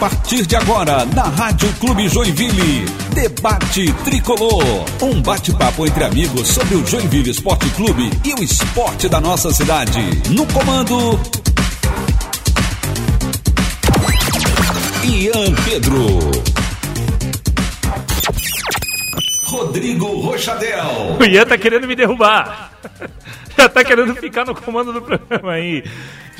partir de agora, na Rádio Clube Joinville, Debate Tricolor. Um bate-papo entre amigos sobre o Joinville Esporte Clube e o esporte da nossa cidade. No comando. Ian Pedro. Rodrigo Rochadel. O Ian tá querendo me derrubar. Já tá querendo ficar no comando do programa aí.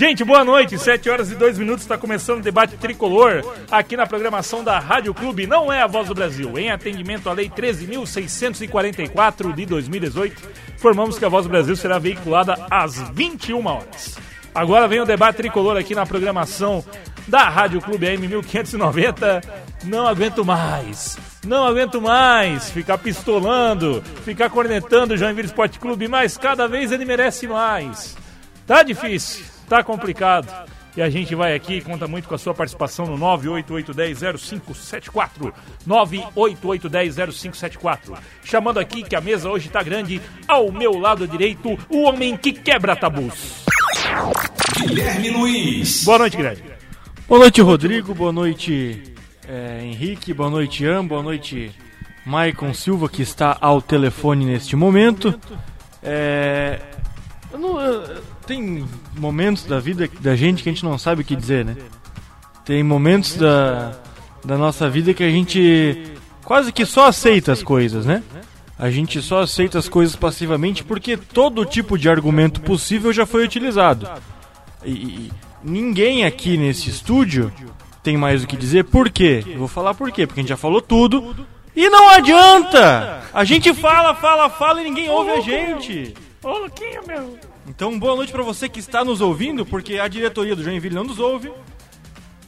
Gente, boa noite. 7 horas e 2 minutos está começando o debate tricolor aqui na programação da Rádio Clube. Não é a Voz do Brasil. Em atendimento à Lei 13.644 de 2018, informamos que a Voz do Brasil será veiculada às 21 horas. Agora vem o debate tricolor aqui na programação da Rádio Clube AM 1590. Não aguento mais. Não aguento mais ficar pistolando, ficar cornetando o Joinville Esporte Clube, mas cada vez ele merece mais. Tá difícil. Tá complicado. E a gente vai aqui, conta muito com a sua participação no 988100574. 988100574. Chamando aqui que a mesa hoje tá grande. Ao meu lado direito, o homem que quebra tabus. Guilherme Luiz. Boa noite, Guilherme. Boa noite, Rodrigo. Boa noite, é, Henrique. Boa noite, Ian. Boa noite, Maicon Silva, que está ao telefone neste momento. É, eu não, eu, tem momentos da vida da gente que a gente não sabe o que dizer, né? Tem momentos da, da nossa vida que a gente quase que só aceita as coisas, né? A gente só aceita as coisas passivamente porque todo tipo de argumento possível já foi utilizado. E, e ninguém aqui nesse estúdio tem mais o que dizer. Por quê? Eu vou falar por quê, porque a gente já falou tudo. E não adianta! A gente fala, fala, fala e ninguém ouve a gente. Ô, Luquinha, meu. Então, boa noite para você que está nos ouvindo, porque a diretoria do Joinville não nos ouve.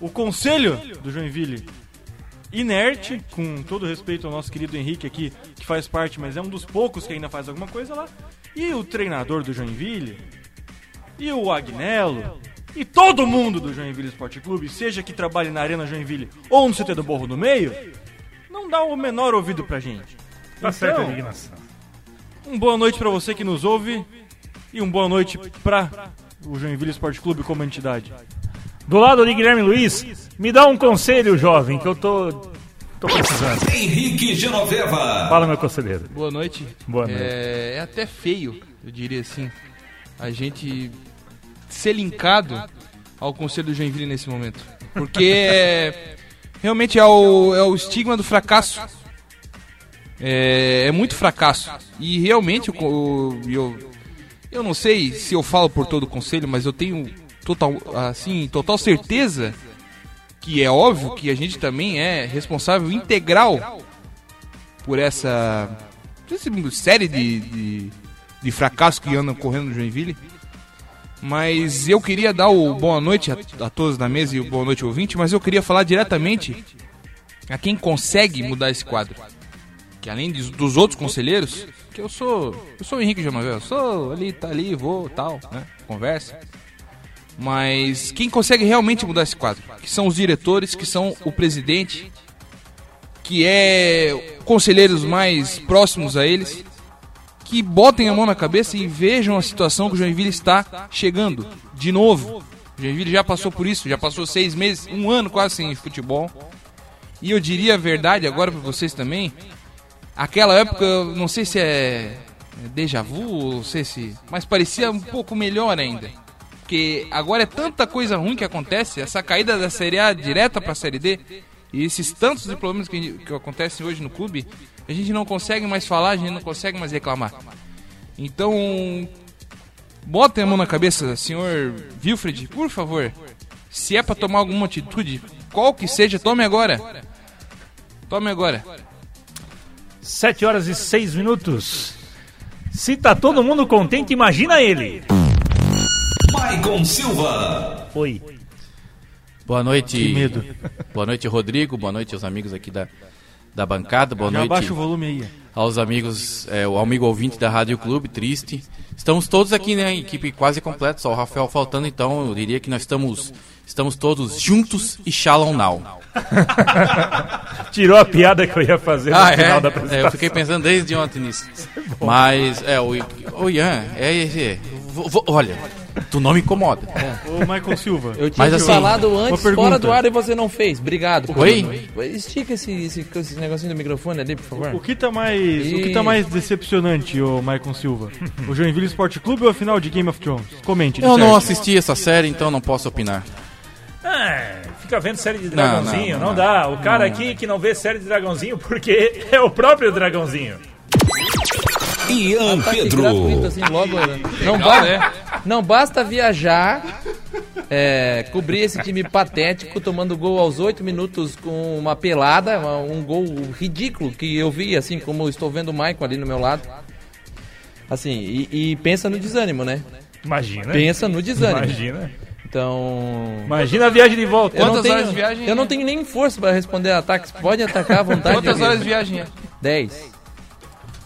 O conselho do Joinville inerte, com todo respeito ao nosso querido Henrique aqui, que faz parte, mas é um dos poucos que ainda faz alguma coisa lá. E o treinador do Joinville, e o Agnello, e todo mundo do Joinville Esporte Clube, seja que trabalhe na Arena Joinville ou no CT do Borro do Meio, não dá o menor ouvido pra gente. Tá então, certo. Um boa noite para você que nos ouve e um boa noite para o Joinville Esporte Clube como entidade. Do lado de Guilherme Luiz, me dá um conselho, jovem, que eu tô, tô precisando. Henrique Genoveva. Fala, meu conselheiro. Boa noite. Boa noite. É, é até feio, eu diria assim, a gente ser linkado ao Conselho do Joinville nesse momento. Porque é, realmente é o, é o estigma do fracasso. É, é muito fracasso. E realmente eu, eu, eu não sei se eu falo por todo o conselho, mas eu tenho total, assim, total certeza que é óbvio que a gente também é responsável integral por essa, série de, de, de fracassos que andam correndo no Joinville. Mas eu queria dar o boa noite a, a todos na mesa e o boa noite ouvinte, mas eu queria falar diretamente a quem consegue mudar esse quadro. Que além dos outros conselheiros, que eu sou. Eu sou o Henrique Jamavel, sou ali, tá ali, vou, tal, né? Conversa. Mas quem consegue realmente mudar esse quadro? Que são os diretores, que são o presidente, que é conselheiros mais próximos a eles, que botem a mão na cabeça e vejam a situação que o Joinville está chegando. De novo. O Joinville já passou por isso, já passou seis meses, um ano quase sem futebol. E eu diria a verdade agora para vocês também. Aquela época, não sei se é déjà vu, não sei se. Mas parecia um pouco melhor ainda. Porque agora é tanta coisa ruim que acontece, essa caída da Série A direta para a Série D, e esses tantos problemas que, que acontecem hoje no clube, a gente não consegue mais falar, a gente não consegue mais reclamar. Então, botem a mão na cabeça, senhor Wilfred, por favor. Se é para tomar alguma atitude, qual que seja, tome agora. Tome agora. 7 horas e 6 minutos. Se tá todo mundo contente, imagina ele. Maicon Silva. Oi. Boa noite. Que medo. Boa noite, Rodrigo. Boa noite aos amigos aqui da, da bancada. Boa Já noite abaixa o volume aí. aos amigos, é, o amigo ouvinte da Rádio Clube, triste. Estamos todos aqui, né? Equipe quase completa, só o Rafael faltando, então eu diria que nós estamos, estamos todos juntos e shalom now. Tirou a piada que eu ia fazer no Ah, final da é? apresentação. É, eu fiquei pensando desde ontem nisso. Mas, é, o, o Ian, é, é, é, vo- vo- olha, Tu não me incomoda. Ô, Michael Silva. Eu tinha Mas assim, falado antes, fora do ar, e você não fez. Obrigado. Oi? Estica esse, esse, esse negocinho do microfone ali, por favor. O que tá mais, o que tá mais decepcionante, ô Michael Silva? O Joinville Sport Clube ou a final de Game of Thrones? Comente. Eu não certo. assisti essa série, então não posso opinar. Fica vendo série de Não, dragãozinho, não, não, não, dá. O cara aqui que não vê série de dragãozinho porque é o próprio dragãozinho. Ian Ataque Pedro. gratuito, assim, logo, né? não, Legal, ba- né? não basta viajar, é, cobrir esse time patético, tomando gol aos 8 minutos com uma pelada, um gol ridículo que eu vi, assim, como estou vendo o Maicon ali no meu lado. Assim, e, e pensa no desânimo, né? Imagina. Pensa no desânimo. Imagina. Então. Imagina a viagem de volta. Eu não Quantas tenho, horas de viagem Eu não é? tenho nem força para responder ataques. Pode atacar à vontade. Quantas horas de viagem é? 10.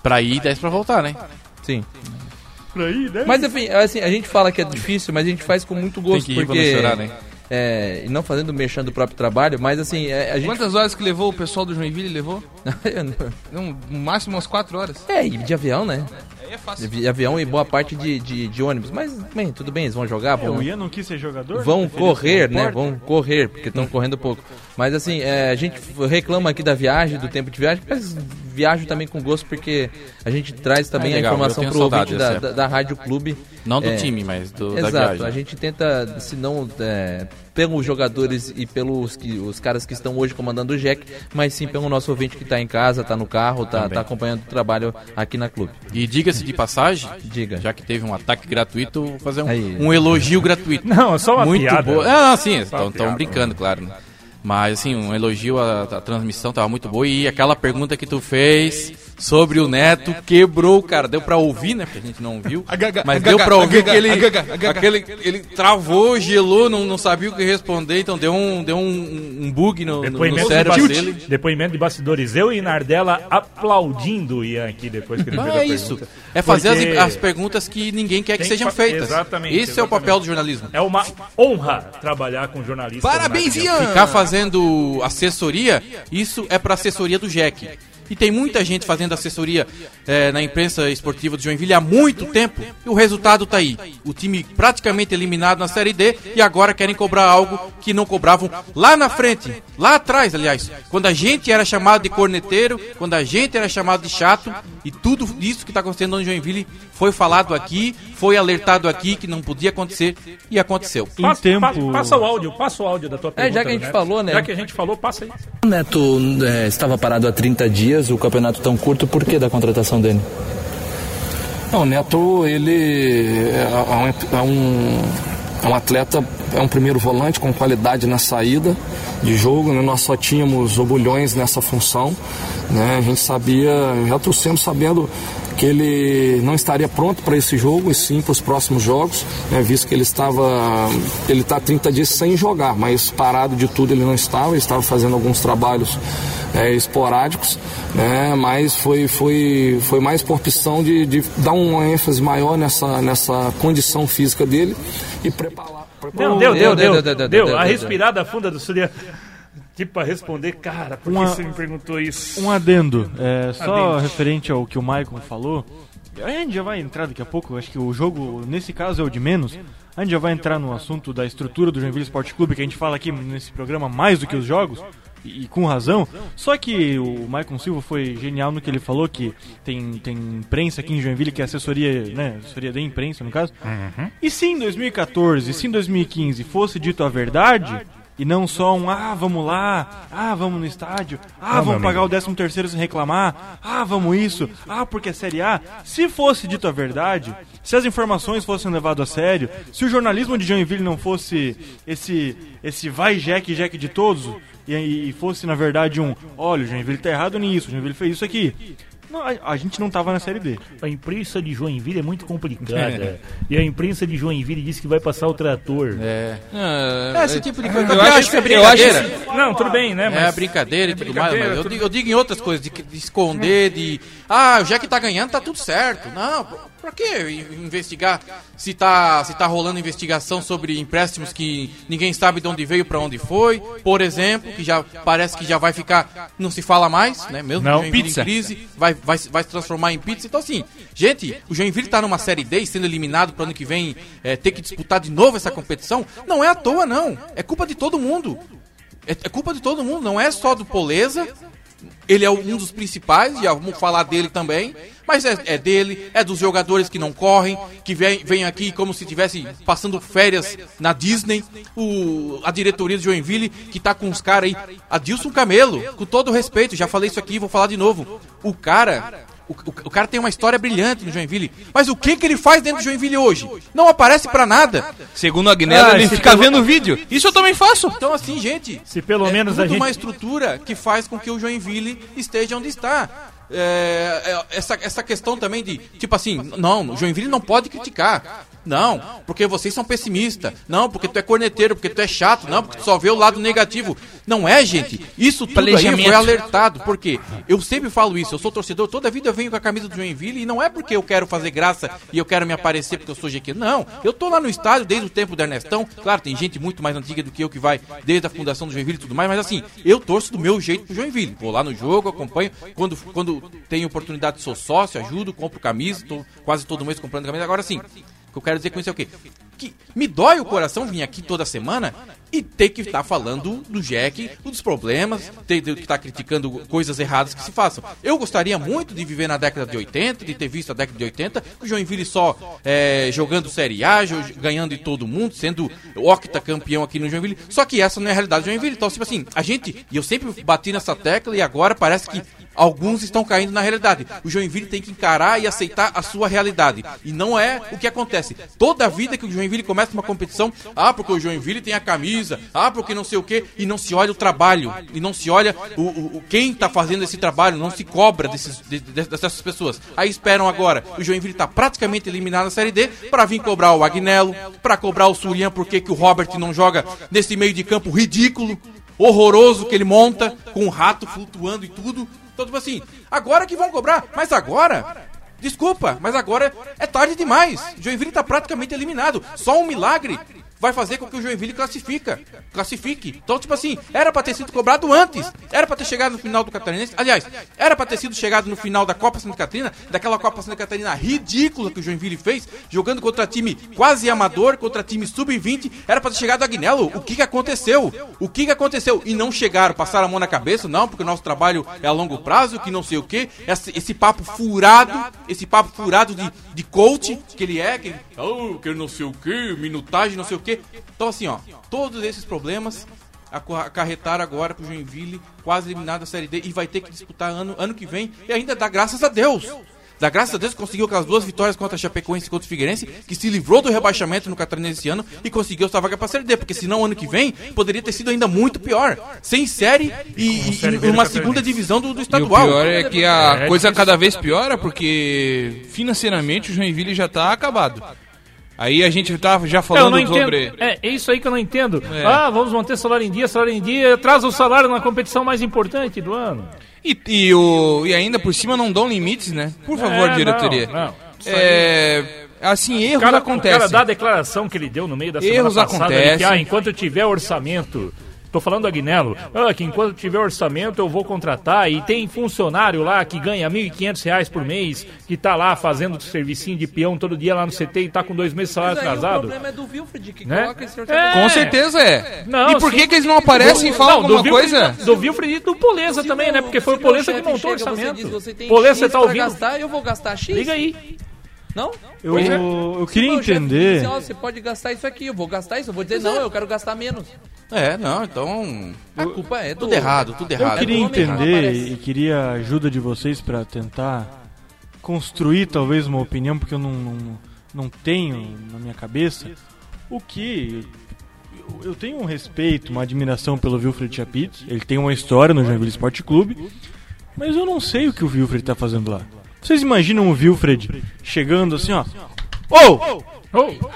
Pra ir, 10 pra voltar, né? Sim. Por aí, né? Mas enfim, assim, a gente fala que é difícil, mas a gente faz com muito Tem gosto, que ir pra porque. não chorar, né? É, e não fazendo mexendo do próprio trabalho, mas assim, é, a gente. Quantas horas que levou o pessoal do Joinville? Levou? Não- no máximo umas 4 horas. é, e de avião, né? Aí é fácil. De avião e boa parte de, de, de ônibus. Mas, bem, tudo bem, eles vão jogar, É, vão, o Ian não quis ser jogador? vão Ele correr, né? Vão correr, porque estão correndo pouco. Mas assim, é, a gente reclama aqui da viagem, do tempo de viagem, mas viajo também com gosto, porque a gente traz também É legal, a informação pro ouvinte da, da, da Rádio Clube. Não do É, time, mas do, da Exato, viagem. a gente tenta, se não é, pelos jogadores e pelos que, os caras que estão hoje comandando o Jack, mas sim pelo nosso ouvinte que está em casa, está no carro, está tá acompanhando o trabalho aqui na clube. E diga-se de passagem, Diga. já que teve um ataque gratuito, vou fazer um, Aí. um elogio gratuito. Não, é só uma Muito piada. boa. Ah, sim, estão brincando, claro. né? Mas assim, um elogio à, à transmissão, tava muito boa. E aquela pergunta que tu fez sobre o Neto quebrou, cara. Deu pra ouvir, né? Porque a gente não viu. Mas deu pra ouvir que ele, aquele, ele travou, gelou, não, não sabia o que responder. Então deu um, deu um, um bug no, no, no Depoimento, de cérebro bastidores, dele. depoimento de bastidores. Eu e Nardella aplaudindo o Ian aqui depois que ele fez Ah, a é isso. pergunta. É fazer as- Porque as, perguntas que ninguém quer que Tem sejam feitas. Exatamente, Esse é o papel exatamente. do jornalismo. É uma honra trabalhar com jornalistas. Parabéns, Ian! Ficar fazendo assessoria, isso é pra assessoria do Jack. E tem muita gente fazendo assessoria eh, na imprensa esportiva do Joinville há muito tempo. E o resultado tá aí. O time praticamente eliminado na Série D e agora querem cobrar algo que não cobravam lá na frente. Lá atrás, aliás. Quando a gente era chamado de corneteiro, quando a gente era chamado de chato. E tudo isso que tá acontecendo no Joinville foi falado aqui, foi alertado aqui que não podia acontecer e aconteceu. Em Passa, tempo... pa- passa o áudio, passa o áudio da tua pergunta. já que a gente falou, né? Já que a gente falou, passa aí. O Neto é, estava parado há 30 dias, o campeonato tão curto, por que da contratação dele? Não, o Neto, ele é um, é um, é um atleta, é um primeiro volante com qualidade na saída de jogo, né? nós só tínhamos o Bulhões nessa função, né? a gente sabia, já trouxemos sabendo que ele não estaria pronto para esse jogo e sim para os próximos jogos, né, visto que ele estava, ele está 30 dias sem jogar, mas parado de tudo ele não estava, ele estava fazendo alguns trabalhos é, esporádicos, né, mas foi, foi, foi mais por opção de, de dar uma ênfase maior nessa, nessa condição física dele e preparar. Não, deu, deu, deu, deu, A respirada funda do Suliano. Tipo, pra responder, cara, por que você me perguntou isso? Um adendo, é, só Adendo. referente ao que o Maicon falou. A gente já vai entrar daqui a pouco, acho que o jogo, nesse caso, é o de menos. A gente já vai entrar no assunto da estrutura do Joinville Esporte Clube, que a gente fala aqui nesse programa mais do que os jogos, e, e com razão. Só que o Maicon Silva foi genial no que ele falou, que tem, tem imprensa aqui em Joinville, que é assessoria, né, assessoria da imprensa, no caso. E se em 2014, se em 2015 fosse dito a verdade, e não só um, ah, vamos lá, ah, vamos no estádio, ah, vamos pagar o 13 terceiro sem reclamar, ah, vamos isso, ah, porque é Série A. Se fosse dito a verdade, se as informações fossem levadas a sério, se o jornalismo de Joinville não fosse esse, esse vai Jack Jack de todos, e, e fosse na verdade um, olha, o Joinville tá errado nisso, o Joinville fez isso aqui. Não, a, a gente não tava na Série D. A imprensa de Joinville é muito complicada. e a imprensa de Joinville disse que vai passar o trator. É. Ah, Esse tipo de coisa. eu Eu, acho acho que é eu acho brincadeira. Não, tudo bem, né? É a brincadeira e tudo mais, brincadeira, mas eu tudo digo, eu digo em outras coisas, de, de esconder, de. Ah, já que tá ganhando, tá tudo certo. Não, Pra que investigar se tá, se tá rolando investigação sobre empréstimos que ninguém sabe de onde veio, pra onde foi? Por exemplo, que já parece que já vai ficar, não se fala mais, né? Mesmo Não. Pizza. em crise, vai, vai, vai se transformar em pizza. Então assim, gente, o Joinville tá numa série D sendo eliminado pro ano que vem é, ter que disputar de novo essa competição, não é à toa não. É culpa de todo mundo. É, é culpa de todo mundo, não é só do Poleza. Ele é um dos principais, já vamos falar dele também. Mas é, é dele, é dos jogadores que não correm, que vem, vem aqui como se estivesse passando férias na Disney. O, a diretoria do Joinville, que tá com os caras aí. Adilson Camelo, com todo respeito, já falei isso aqui, vou falar de novo. O cara. O, o- o cara tem uma história brilhante no Joinville. Mas o que, que ele faz dentro do Joinville hoje? Não aparece pra nada. Segundo a Agnello, Ah, ele fica pelo- vendo o vídeo. Isso eu também faço. Então, assim, gente. Se pelo é menos tudo a gente- uma estrutura que faz com que o Joinville esteja onde está. É, é, essa, essa questão também de, tipo assim, não, o Joinville não pode criticar. Não, porque vocês são pessimistas. Não, porque tu é corneteiro, porque tu é chato. Não, porque tu só vê o lado negativo. Não é, gente. Isso tudo aí foi alertado. Porque eu sempre falo isso. Eu sou torcedor, toda vida eu venho com a camisa do Joinville. E não é porque eu quero fazer graça e eu quero me aparecer porque eu sou GQ. Não, eu tô lá no estádio desde o tempo do Ernestão. Claro, tem gente muito mais antiga do que eu que vai desde a fundação do Joinville e tudo mais. Mas assim, eu torço do meu jeito pro Joinville. Vou lá no jogo, acompanho. Quando, quando tenho oportunidade, sou sócio, ajudo, compro camisa. Tô quase todo mês comprando camisa. Agora sim. Que eu quero dizer com isso é o quê? Que me dói o coração vir aqui toda semana e ter que estar falando do Jack, dos problemas, ter que estar criticando coisas erradas que se façam. Eu gostaria muito de viver na década de 80, de ter visto a década de 80, o Joinville só é, jogando Série A, ganhando em todo mundo, sendo octa campeão aqui no Joinville. Só que essa não é a realidade do Joinville. Então, tipo assim, a gente, e eu sempre bati nessa tecla e agora parece que Alguns estão caindo na realidade. O Joinville tem que encarar e aceitar a sua realidade. E não é o que acontece. Toda vida que o Joinville começa uma competição, ah, porque o Joinville tem a camisa, ah, porque não sei o quê, e não se olha o trabalho, e não se olha o, o- o- quem está fazendo esse trabalho, não se cobra desses, de- de- dessas pessoas. Aí esperam agora, o Joinville está praticamente eliminado na Série D, para vir cobrar o Agnello, para cobrar o Surian, porque que o Robert não joga nesse meio de campo ridículo, horroroso que ele monta, com um rato flutuando e tudo. Então, tipo assim, agora que vão cobrar, mas agora. Desculpa, mas agora é tarde demais. Joinville tá praticamente eliminado. Só um milagre vai fazer com que o Joinville classifica, classifique. Então, tipo assim, era pra ter sido cobrado antes. Era pra ter chegado no final do Catarinense. Aliás, era pra ter sido chegado no final da Copa Santa Catarina, daquela Copa Santa Catarina ridícula que o Joinville fez, jogando contra time quase amador, contra time sub-20. Era pra ter chegado a Agnello. O que que aconteceu? O que que aconteceu? E não chegaram, passaram a mão na cabeça, não, porque o nosso trabalho é a longo prazo, que não sei o que. Esse, esse papo furado, esse papo furado de, de coach que ele é, que ele, oh, que não sei o que, minutagem, não sei o que. Então, assim, ó, todos esses problemas acarretaram agora pro Joinville, quase eliminado da Série D, e vai ter que disputar ano, ano que vem, e ainda dá graças a Deus. Dá graças a Deus que conseguiu aquelas duas vitórias contra a Chapecoense e contra o Figueirense, que se livrou do rebaixamento no Catarinense esse ano e conseguiu essa vaga pra Série D, porque senão ano que vem poderia ter sido ainda muito pior. Sem série e, e, uma segunda divisão do, do E o estadual. pior é que a É coisa difícil. cada vez piora porque financeiramente o Joinville já tá acabado. Aí a gente tá já É, falando sobre. É, é isso aí que eu não entendo. É. Ah, vamos manter salário em dia, salário em dia, traz o salário na competição mais importante do ano. E, e, o, e ainda por cima não dão limites, né? Por favor, É, diretoria. não, não. É, assim, erros O cara, o acontecem. cara dá a declaração que ele deu no meio da semana Erros passada, acontecem. que, ah, enquanto eu tiver orçamento, tô falando do Agnello, ah, que enquanto tiver orçamento eu vou contratar, e tem funcionário lá que ganha 1.500 reais por mês, que tá lá fazendo servicinho de peão todo dia lá no CT e tá com dois meses de salário Mas aí o atrasado. problema é do Wilfred, que Né? coloca esse É. orçamento. Com certeza é. Não, e por que, que eles não aparecem e Do- falam não, do alguma coisa? Do Wilfried e do Poleza também, né? Porque foi o Poleza que montou o orçamento. Você diz, você tem Poleza, X você tá ouvindo? gastar, eu vou gastar X? Liga aí. Não? Eu, é. eu queria chefe entender. assim, ó, você pode gastar isso aqui, eu vou gastar isso. Eu vou dizer, não, eu quero gastar menos. É, não, então. A culpa é do... Tudo errado, tudo Eu errado. queria do homem, não entender e queria a ajuda de vocês para tentar construir talvez uma opinião, porque eu não, não, não tenho na minha cabeça o que. eu- Eu tenho um respeito, uma admiração pelo Wilfred Chapitz. Ele tem uma história no Joinville Esporte Clube, mas eu não sei o que o Wilfred tá fazendo lá. Vocês imaginam o Wilfred chegando assim, ó. Ô! Oh.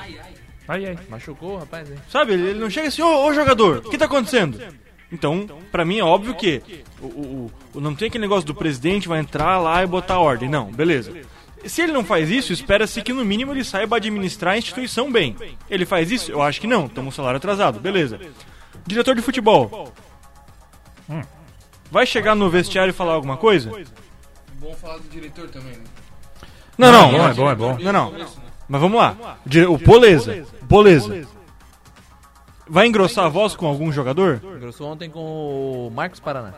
Ai, ai. Machucou, rapaz. hein? Sabe, ele ele não chega assim, ô, ô jogador, o que tá acontecendo? Então, pra mim é óbvio que o, o- o- não tem aquele negócio do presidente vai entrar lá e botar ordem. Não, beleza. Se ele não faz isso, espera-se que no mínimo ele saiba administrar a instituição bem. Ele faz isso? Eu acho que não. Toma um salário atrasado. Beleza. Diretor de futebol. Hum. Vai chegar no vestiário e falar alguma coisa? Bom falar do diretor também, né? Não, não. É bom, é bom, é bom. Não, não. Mas vamos lá. O Poleza. Poleza. Vai engrossar a voz com algum jogador? Engrossou ontem com o Marcos Paraná.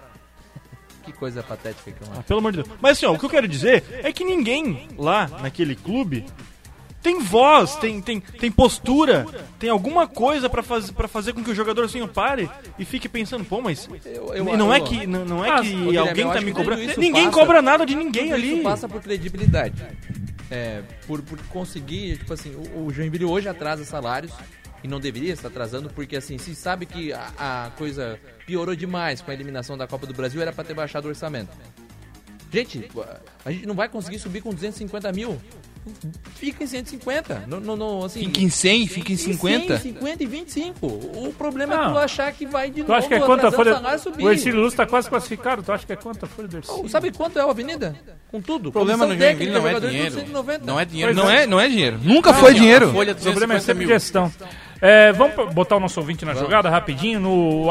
Que coisa patética que é uma. Ah, pelo amor de Deus. Mas assim, ó, o que eu quero dizer é que ninguém lá naquele clube tem voz, tem, tem, tem postura, tem alguma coisa pra, faz, pra fazer com que o jogador assim pare e fique pensando, pô, mas Eu- eu- não é eu- que não, não é que alguém tá me cobrando. Ninguém passa- cobra nada de ninguém Tudo ali. Isso passa por credibilidade. É, por, por conseguir, tipo assim, o, o Joinville hoje atrasa salários e não deveria estar atrasando, porque assim, se sabe que a, a coisa piorou demais com a eliminação da Copa do Brasil, era pra ter baixado o orçamento. Gente, a gente não vai conseguir subir com 250 mil. Fica em 150. Não, não, não, assim, Fica em 100, fica em 50. 100, 50 e 25. O problema é Não. tu achar que vai de Tu novo acha que é quanto a folha? o subir. O Ercílio Luz tá quase classificado. Tu acha que é quanto a folha do Ercílio? Oh, Sabe quanto é a Avenida? Com tudo. O problema no Joinville técnica, não é dinheiro. 190. Não é dinheiro. Não é, não é dinheiro. Nunca foi dinheiro. O problema é 250 sempre mil. gestão. É, vamos botar o nosso ouvinte na jogada rapidinho no,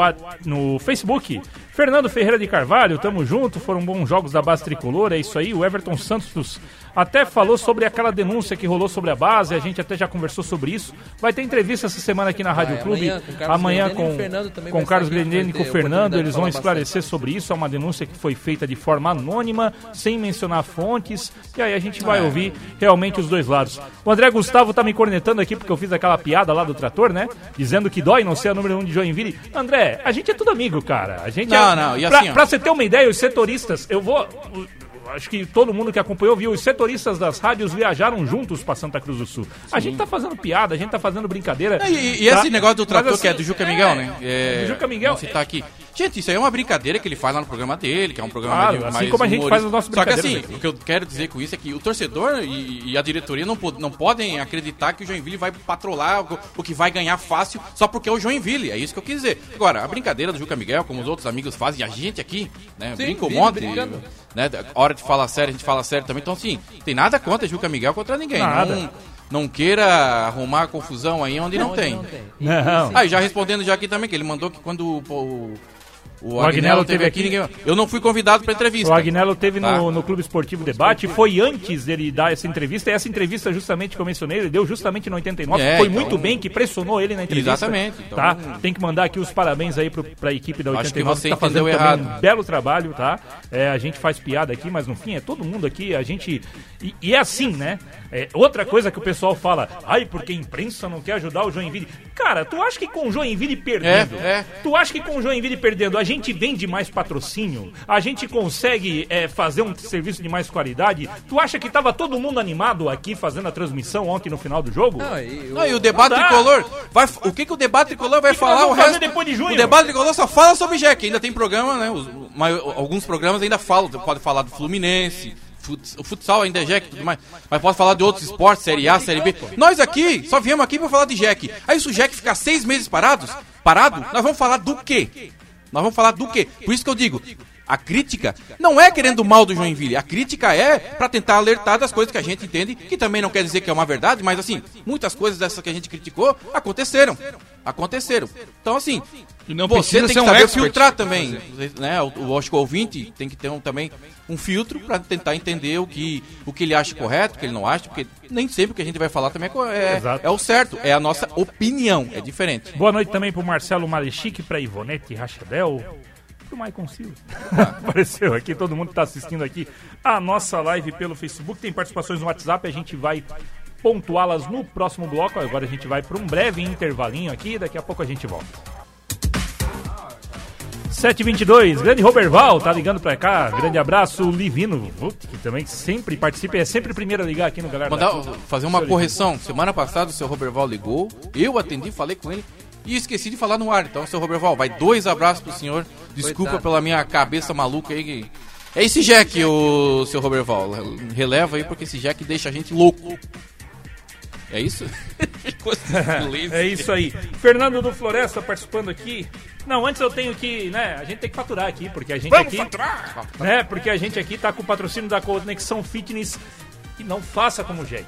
no Facebook. Fernando Ferreira de Carvalho, tamo junto, foram bons jogos da base tricolor, é isso aí. O Everton Santos até falou sobre aquela denúncia que rolou sobre a base, a gente até já conversou sobre isso. Vai ter entrevista essa semana aqui na Rádio Vai, Clube, amanhã com com, Carlos Grendene e com o Fernando, eles vão esclarecer sobre isso. É uma denúncia que foi feita de forma anônima, sem mencionar fontes, e aí a gente vai ouvir realmente os dois lados. O André Gustavo tá me cornetando aqui porque eu fiz aquela piada lá do trator, né? Dizendo que dói não ser a número um de Joinville. André, a gente é tudo amigo, cara. A gente Não, é... não, e pra, assim, ó. pra você ter uma ideia, os setoristas, eu vou. Acho que todo mundo que acompanhou viu, os setoristas das rádios viajaram juntos pra Santa Cruz do Sul. A gente tá fazendo piada, a gente tá fazendo brincadeira. E, e- e tá? esse negócio do trator Mas, que é assim, do Juca Miguel, né? É, do Juca Miguel. Não citar aqui. Gente, isso aí é uma brincadeira que ele faz lá no programa dele, que é um programa Claro, de assim mais como a gente humorista. faz as nossas Só que assim, o que eu quero dizer com isso é que o torcedor e, e a diretoria não, não podem acreditar que o Joinville vai patrolar o, o que vai ganhar fácil só porque é o Joinville. É isso que eu quis dizer. Agora, a brincadeira do Juca Miguel, como os outros amigos fazem, e a gente aqui, né? Sim, brinca um monte. Né, hora de falar sério, a gente fala sério também. Então, assim, tem nada contra Juca Miguel contra ninguém. Nada. Não, não queira arrumar confusão aí onde não, tem. Não tem. Não. e- Ah, e já respondendo já aqui também, que ele mandou que quando o, o, o Agnello Agnello teve aqui, ninguém. Eu não fui convidado pra entrevista. O Agnello teve Tá. no, no Clube Esportivo Debate, foi antes dele dar essa entrevista, e essa entrevista justamente que eu mencionei, ele deu justamente no 89, É, foi então- muito bem, que pressionou ele na entrevista. Exatamente, então- Tá? Tem que mandar aqui os parabéns aí pro, pra equipe da Acho 89, que você tá fazendo errado. um belo trabalho, tá? É, a gente faz piada aqui, mas no fim é todo mundo aqui, a gente... E, e é assim, né? É, outra coisa que o pessoal fala, ai, porque a imprensa não quer ajudar o Joinville. Cara, tu acha que com o Joinville perdendo, É, é. tu acha que com o Joinville perdendo a gente vende mais patrocínio? A gente consegue é, fazer um serviço de mais qualidade? Tu acha que tava todo mundo animado aqui fazendo a transmissão ontem no final do jogo? Não, e o- Não, e o debate tricolor, vai, o que, que o debate tricolor vai que falar o vamos fazer resto? depois de junho? O debate tricolor só fala sobre Jack, ainda tem programa, né? Os, alguns programas ainda falam, pode falar do Fluminense, o futsal ainda é Jack e tudo mais, mas pode falar de outros esportes, Série A, Série B. Nós aqui só viemos aqui pra falar de Jack. Aí se o Jack ficar seis meses parados, parado, nós vamos falar do quê? Nós vamos falar do quê? Por isso que eu digo, a crítica não é querendo o mal do Joinville, a crítica é pra tentar alertar das coisas que a gente entende, que também não quer dizer que é uma verdade, mas assim, muitas coisas dessas que a gente criticou aconteceram. Aconteceram. Então assim, você tem que um saber expert. filtrar também, né? O, o, acho que o ouvinte tem que ter um, também um filtro pra tentar entender o que, o que ele acha correto, o que ele não acha, porque nem sempre o que a gente vai falar também é é, é o certo, é a nossa opinião, é diferente. Boa noite também pro Marcelo Malechique, pra Ivonete Rachadel, pro Maicon Silva. Apareceu aqui, todo mundo que tá assistindo aqui a nossa live pelo Facebook. Tem participações no WhatsApp, a gente vai pontuá-las no próximo bloco. Agora a gente vai para um breve intervalinho aqui, daqui a pouco a gente volta. 722, grande Roberval, tá ligando pra cá. Grande abraço, Livino, que também sempre participa, é sempre o primeiro a ligar aqui no Galera da Mandar, fazer uma correção. Semana passada o seu Roberval ligou, eu atendi, falei com ele e esqueci de falar no ar. Então, seu Roberval, vai dois abraços pro senhor. Desculpa pela minha cabeça maluca aí. É esse Jack, o seu Roberval. Releva aí porque esse Jack deixa a gente louco. É isso? É isso aí. Fernando do Floresta participando aqui. Não, antes eu tenho que, né, a gente tem que faturar aqui, porque a gente aqui, né, porque a gente aqui tá com o patrocínio da Conexão Fitness E não faça como o Jack.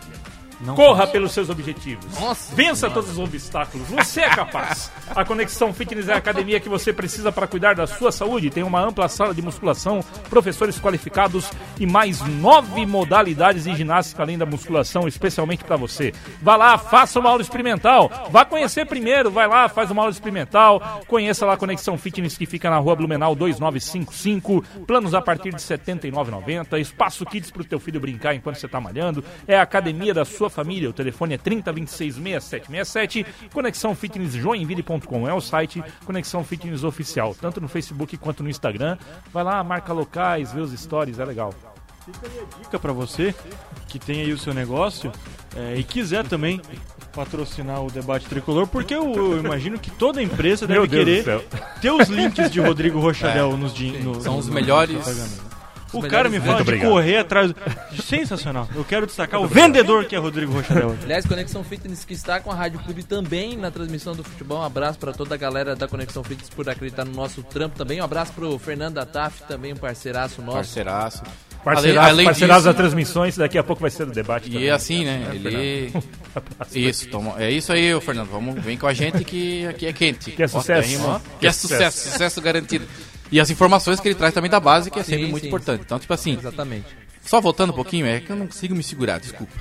Não Corra pelos seus objetivos. Nossa Vença todos os obstáculos. Você é capaz. A Conexão Fitness é a academia que você precisa para cuidar da sua saúde. Tem uma ampla sala de musculação, professores qualificados e mais nove modalidades de ginástica além da musculação, especialmente para você. Vá lá, faça uma aula experimental. Vá conhecer primeiro, vai lá, faz uma aula experimental. Conheça lá a Conexão Fitness que fica na rua Blumenau 2955. Planos a partir de R$ 79,90. Espaço Kids para o teu filho brincar enquanto você está malhando. É a academia da sua família. O telefone é 30266767. Conexão Fitness Joinville.com é o site Conexão Fitness Oficial, tanto no Facebook quanto no Instagram. Vai lá, marca locais, vê os stories, é legal. dica pra você que tem aí o seu negócio é, e quiser também patrocinar o debate tricolor, porque eu, eu imagino que toda empresa deve querer ter os links de Rodrigo Rochadel nos din- no, São no- os melhores-. O cara me melhores- fala de obrigado. correr atrás. Sensacional. Eu quero destacar o vendedor que é Rodrigo Rochadel. Aliás, Conexão Fitness que está com a Rádio Clube também na transmissão do futebol. Um abraço para toda a galera da Conexão Fitness por acreditar no nosso trampo também. Um abraço pro Fernando Ataf, também um parceiraço nosso. Parceiraço. Parceiraço, Além- além parceiraço disso- das transmissões, daqui a pouco vai ser do debate. E também. é assim, né? Ele. Isso, toma. É isso aí, Fernando. Vamos, vem com a gente que aqui é quente. Que é sucesso. Ó, rimou. Que Que é é sucesso, sucesso garantido. E as informações que ele traz também da base, que é sempre Sim, muito sim. importante. Então, tipo assim, Exatamente. só voltando um pouquinho, é que eu não consigo me segurar, desculpa.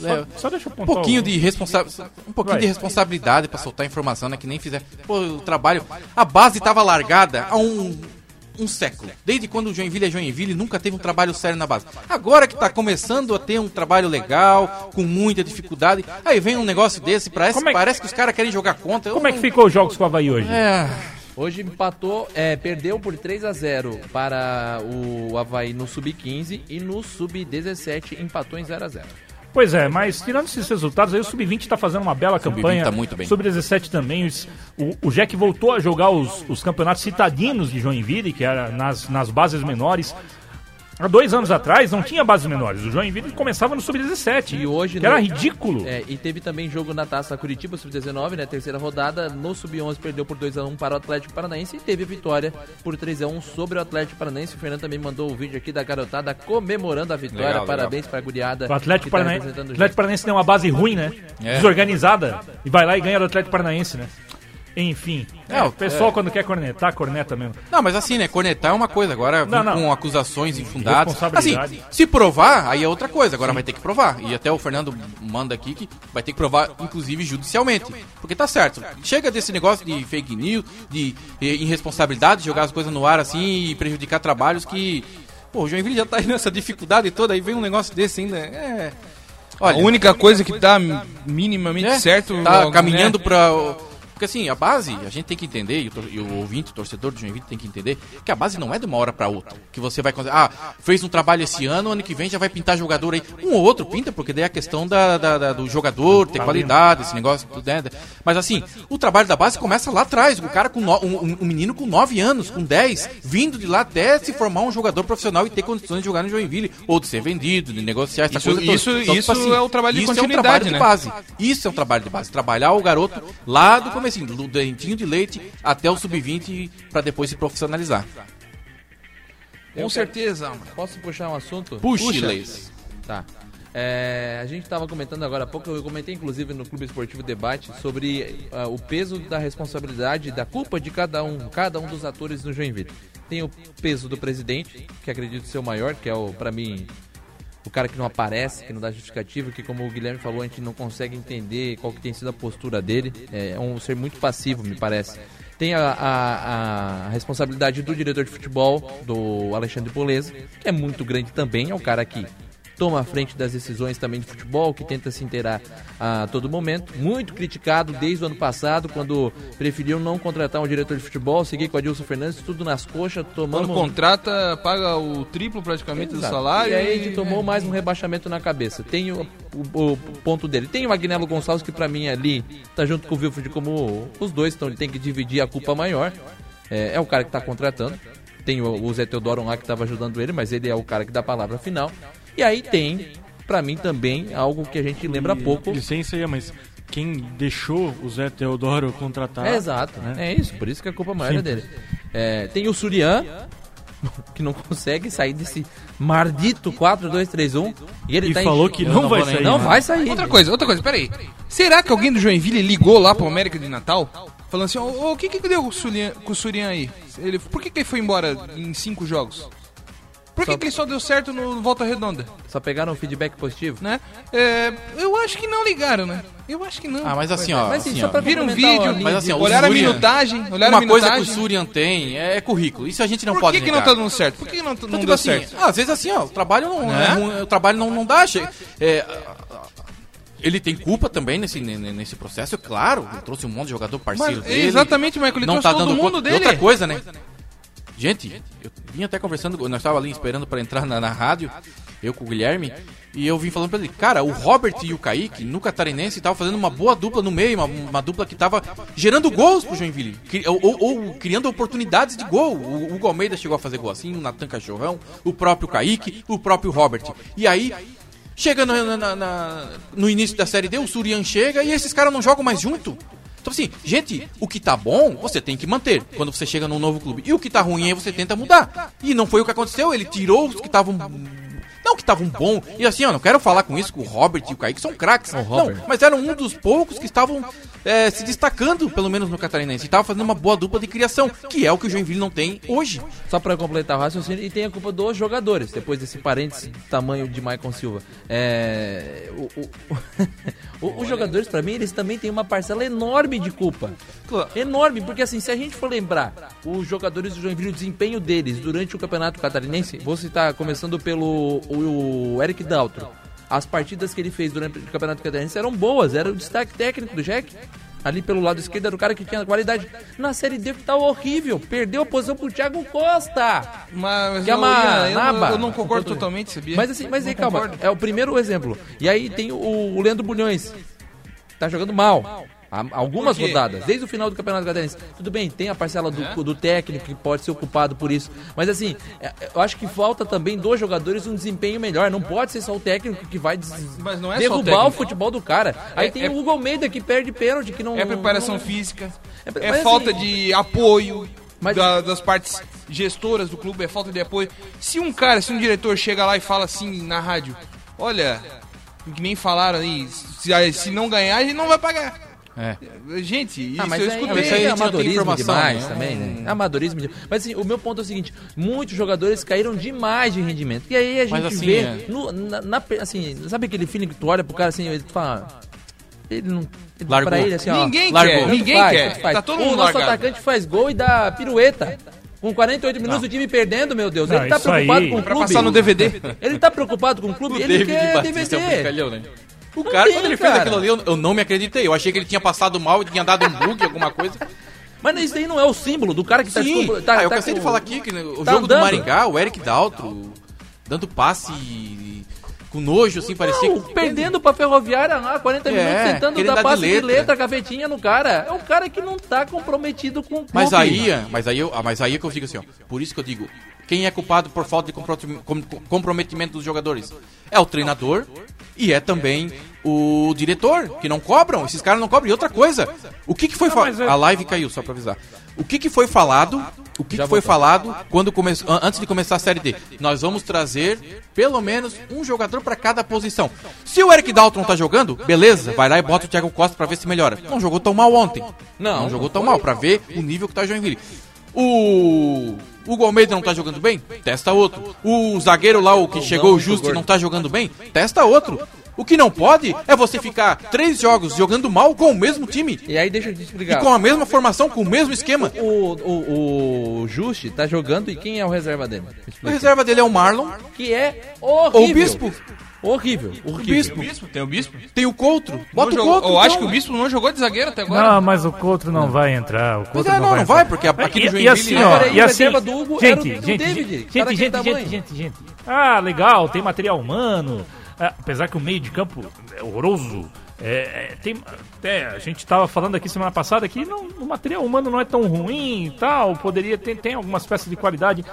É, Só, só deixa eu um pouquinho de responsa um pouquinho Vai. de responsabilidade pra soltar informação, né? Que nem fizer. Pô, o trabalho. A base tava largada há um. Um século. Desde quando o Joinville é Joinville, nunca teve um trabalho sério na base. Agora que tá começando a ter um trabalho legal, com muita dificuldade, aí vem um negócio desse, parece, é que- parece que os caras querem jogar contra. Eu Como é que ficou os jogos com o Havaí hoje? É, Hoje empatou, é, perdeu por 3 a 0 para o Havaí no Sub-15 e no Sub-17 empatou em 0 a 0 Pois é, mas tirando esses resultados aí, o Sub-20 tá fazendo uma bela Sub-20 campanha. tá muito bem. Sub-17 também. o, o Jack voltou a jogar os, os campeonatos citadinos de Joinville, que era nas, nas bases menores. Há dois anos atrás não tinha bases menores. O Joinville começava no Sub-17. E hoje que no- era ridículo. É, e teve também jogo na Taça Curitiba Sub-19, né? Terceira rodada. No Sub-11 perdeu por 2x1 para o Atlético Paranaense e teve vitória por 3x1 sobre o Atlético Paranaense. O Fernando também mandou o vídeo aqui da garotada comemorando a vitória. Legal, legal. Parabéns para a guriada. O Atlético tá Paranaense, representando o Atlético Paranaense tem uma base ruim, né? É. Desorganizada. E vai lá e ganha do Atlético Paranaense, né? Enfim. É, o o- pessoal, é. quando quer cornetar, corneta mesmo. Não, mas assim, né? Cornetar é uma coisa, agora Não, vir não. com acusações infundadas. Responsabilidade. Assim, se provar, aí é outra coisa, agora vai ter que provar. E até o Fernando manda aqui que vai ter que provar, inclusive judicialmente. Porque tá certo. Chega desse negócio de fake news, de eh, irresponsabilidade, jogar as coisas no ar assim e prejudicar trabalhos que. Pô, o Joinville já tá aí nessa dificuldade toda, aí vem um negócio desse ainda. É. Olha, a única coisa que tá minimamente é, certo. Tá né? caminhando pra. Porque assim, a base, a gente tem que entender, e o, e o ouvinte, o torcedor do Joinville tem que entender, que a base não é de uma hora pra outra. Que você vai. Ah, fez um trabalho esse ano, ano que vem já vai pintar jogador aí. Um ou outro pinta, porque daí é a questão da, da- da- do jogador, ter qualidade, esse negócio, tudo, né? Mas assim, o trabalho da base começa lá atrás. O cara com no- um, um- menino com 9 anos, com 10, vindo de lá até se formar um jogador profissional e ter condições de jogar no Joinville, ou de ser vendido, de negociar essa Isso- coisa toda. isso- Então, tipo isso é o trabalho de isso é um continuidade, trabalho de né? base. Isso é um trabalho de base. Trabalhar o garoto lá do comecinho, do dentinho de leite até o sub-20 para depois se profissionalizar. Com certeza, mano. Posso puxar um assunto? Puxe, Leis. Tá. É, a gente estava comentando agora há pouco, eu comentei inclusive no Clube Esportivo Debate sobre ah, o peso da responsabilidade, da culpa de cada um, cada um dos atores no Joinville. Tem o peso do presidente, que acredito ser o maior, que é o, para mim, o cara que não aparece, que não dá justificativa, que como o Guilherme falou, a gente não consegue entender qual que tem sido a postura dele. É um ser muito passivo, me parece. Tem a, a- a responsabilidade do diretor de futebol, do Alexandre Poleza, que é muito grande também, é o cara que toma a frente das decisões também de futebol, que tenta se inteirar a todo momento. Muito criticado desde o ano passado, quando preferiu não contratar um diretor de futebol, seguir com Adilson Fernandes, tudo nas coxas, Quando tomando... contrata, paga o triplo praticamente do Exato. salário. E aí a gente tomou mais um rebaixamento na cabeça. Tem o, o- o ponto dele. Tem o Agnello Gonçalves, que pra mim ali tá junto com o Wilfred como os dois, então ele tem que dividir a culpa maior. É, é o cara que tá contratando. Tem o, o Zé Teodoro lá que tava ajudando ele, mas ele é o cara que dá a palavra final. E aí tem, pra mim também, algo que a gente lembra E- pouco. Licença aí, mas quem deixou o Zé Teodoro contratar. É exato, né? é isso, por isso que a culpa maior é Simples. dele. É, tem o Surian, que não consegue sair desse maldito 4-2-3-1. E ele E tá falou em... que não não vai sair. Não né? vai sair. Outra coisa, outra coisa, peraí. Será que alguém do Joinville ligou lá pro América de Natal? Falando assim, ô, ô, o que que deu com o Surian, com o Surian aí? Ele, por que, que ele foi embora em cinco jogos? Por que, Só- que ele só deu certo no Volta Redonda? Só pegaram um feedback positivo. Né? É, eu acho que não ligaram, né? Eu acho que não. Ah, mas assim, ó. Mas sim, assim, só pra Viram um vídeo, a linha Mas assim, ó, olharam a Surian- minutagem, olharam Uma a coisa que o minutagem. Surian tem é currículo. Isso a gente não Por pode que, que não tá dando certo? Por que, não, não Então, deu tipo assim, certo? às vezes assim, ó, o trabalho não, Né? é o trabalho não, não dá. é, ele tem culpa também nesse, ne- nesse processo, é claro. Ele trouxe um monte de jogador parceiro Mas, dele. exatamente, Michael, ele não trouxe tá todo dando mundo conta. dele. E outra coisa, né? Gente, eu vim até conversando, nós estava ali esperando para entrar na, na rádio, eu com o Guilherme, e eu vim falando pra ele, cara, o Robert e o Kaique, no Catarinense, estavam fazendo uma boa dupla no meio, uma, uma dupla que tava gerando gols pro Joinville, ou, ou- ou criando oportunidades de gol. O, Hugo Almeida chegou a fazer gol assim, o Natan Cachorrão, o próprio Kaique, o próprio Robert. E aí, chega na- na- na- no início da Série D, o Surian chega e esses caras não jogam mais junto. Então assim, gente, o que tá bom, você tem que manter quando você chega num novo clube. E o que tá ruim aí você tenta mudar. E não foi o que aconteceu, ele tirou os que estavam não que estavam bom. E assim, ó, não quero falar com isso que o Robert e o Kaique são craques. Não, mas eram um dos poucos que estavam é, se destacando, pelo menos no Catarinense. E estavam fazendo uma boa dupla de criação, que é o que o Joinville não tem hoje. Só pra completar o raciocínio, e tem a culpa dos jogadores, depois desse parênteses do tamanho de Maicon Silva. É, o- o- os jogadores, pra mim, eles também têm uma parcela enorme de culpa. Enorme, porque assim, se a gente for lembrar os jogadores do Joinville, o desempenho deles durante o Campeonato Catarinense, vou citar começando pelo o, o Eric Daltro. As partidas que ele fez durante o Campeonato Catarinense eram boas, era o destaque técnico do Jack. Ali pelo lado esquerdo era o cara que tinha qualidade. Na Série D tá horrível, perdeu a posição pro Thiago Costa. Mas Que é eu, uma eu, naba. não, eu não concordo totalmente, sabia? Mas assim, mas Não aí, calma, é o primeiro exemplo. E aí tem o, o Leandro Bulhões. Tá jogando mal. Há algumas rodadas, desde o final do Campeonato Catarinense. Tudo bem, tem a parcela do, do técnico que pode ser ocupado por isso. Mas assim, é, eu acho que falta também dos jogadores um desempenho melhor. Não pode ser só o técnico que vai é o derrubar o, técnico. futebol do cara. Aí É- tem é- o Hugo Almeida que perde pênalti, que não. É preparação não- física, É é, mas falta assim- de apoio Mas- da- das partes gestoras do clube, é falta de apoio. Se um cara, se um diretor chega lá e fala assim na rádio, olha, que nem falaram aí, se, se não ganhar, a gente não vai pagar. É. Gente, isso Ah, mas eu aí, escutei. mas isso aí é não tem amadorismo demais né? também, né? Amadorismo demais. Mas assim, o meu ponto é o seguinte, muitos jogadores caíram demais de rendimento. E aí a gente Mas, assim, vê, é- no- na, na- assim, sabe aquele feeling que tu olha pro cara assim, ele fala... Ele não... Ele, Largou. pra ele assim, ó... Ninguém Largou. quer, ninguém faz, quer. faz. Tá todo o mundo nosso largado. atacante faz gol e dá pirueta. Com 48 minutos o time perdendo, meu Deus. Não, ele tá preocupado aí- com o Pra clube. passar no DVD. Ele tá preocupado com o clube, O ele David quer Batista é um DVD. né? O cara, tem, quando ele fez cara. aquilo ali, eu, eu não me acreditei. Eu achei que ele tinha passado mal e tinha dado um bug, alguma coisa. Mas isso aí não é o símbolo do cara que tá... Sim, descompro- tá ah, eu tá cansei de com- falar aqui que né, o tá jogo do andando. Maringá, o Eric Daltro, dando passe com nojo, assim, parecia... Não, perdendo pra Ferroviária lá, 40 É, minutos, tentando querendo dar dar de passe de letra. letra. gavetinha no cara. É um cara que não tá comprometido com o clube. Mas aí, mas aí, eu, ah, mas aí é que eu digo assim, ó. Por isso que eu digo, quem é culpado por falta de compro- com- comprometimento dos jogadores? É o treinador e é também o diretor, que não cobram. Esses caras não cobram. E outra coisa, o que, que foi falado? é- A live caiu, só pra avisar. O que, que foi falado? O que, que foi falado quando começou, an- antes de começar a série D? Nós vamos trazer pelo menos um jogador pra cada posição. Se o Eric Dalton tá jogando, beleza, vai lá e bota o Thiago Costa pra ver se melhora. Não jogou tão mal ontem. Não, não jogou tão mal, pra ver o nível que tá o Joinville. O Hugo Almeida não tá jogando bem? Testa outro. O zagueiro lá, o que chegou, o gordo. não tá jogando bem? Testa outro. O que não pode é você ficar três jogos jogando mal com o mesmo time. E aí deixa eu te E explicar. com a mesma formação, com o mesmo esquema. O, o, o Juste tá jogando e quem é o reserva dele? O reserva dele é o Marlon. Que é horrível. O Bispo. Horrível. O horrível. Bispo. Bispo, tem o Bispo? Tem o Coutro. Bota Não o Coutro. eu acho então. que o Bispo não jogou de zagueiro até agora. Não, mas o Couto não vai entrar. O Couto é, não, não entrar. vai, porque aqui no e, e Joinville- assim, Agora ó, aí e o assim, do Hugo gente, era o- o gente, David, gente, gente, que gente, tem gente, gente, gente. Ah, legal, tem material humano. Ah, apesar que o meio de campo é horroroso. É, é, tem, até a gente estava falando aqui semana passada que não, o material humano não é tão ruim e tal, poderia ter tem algumas peças de qualidade.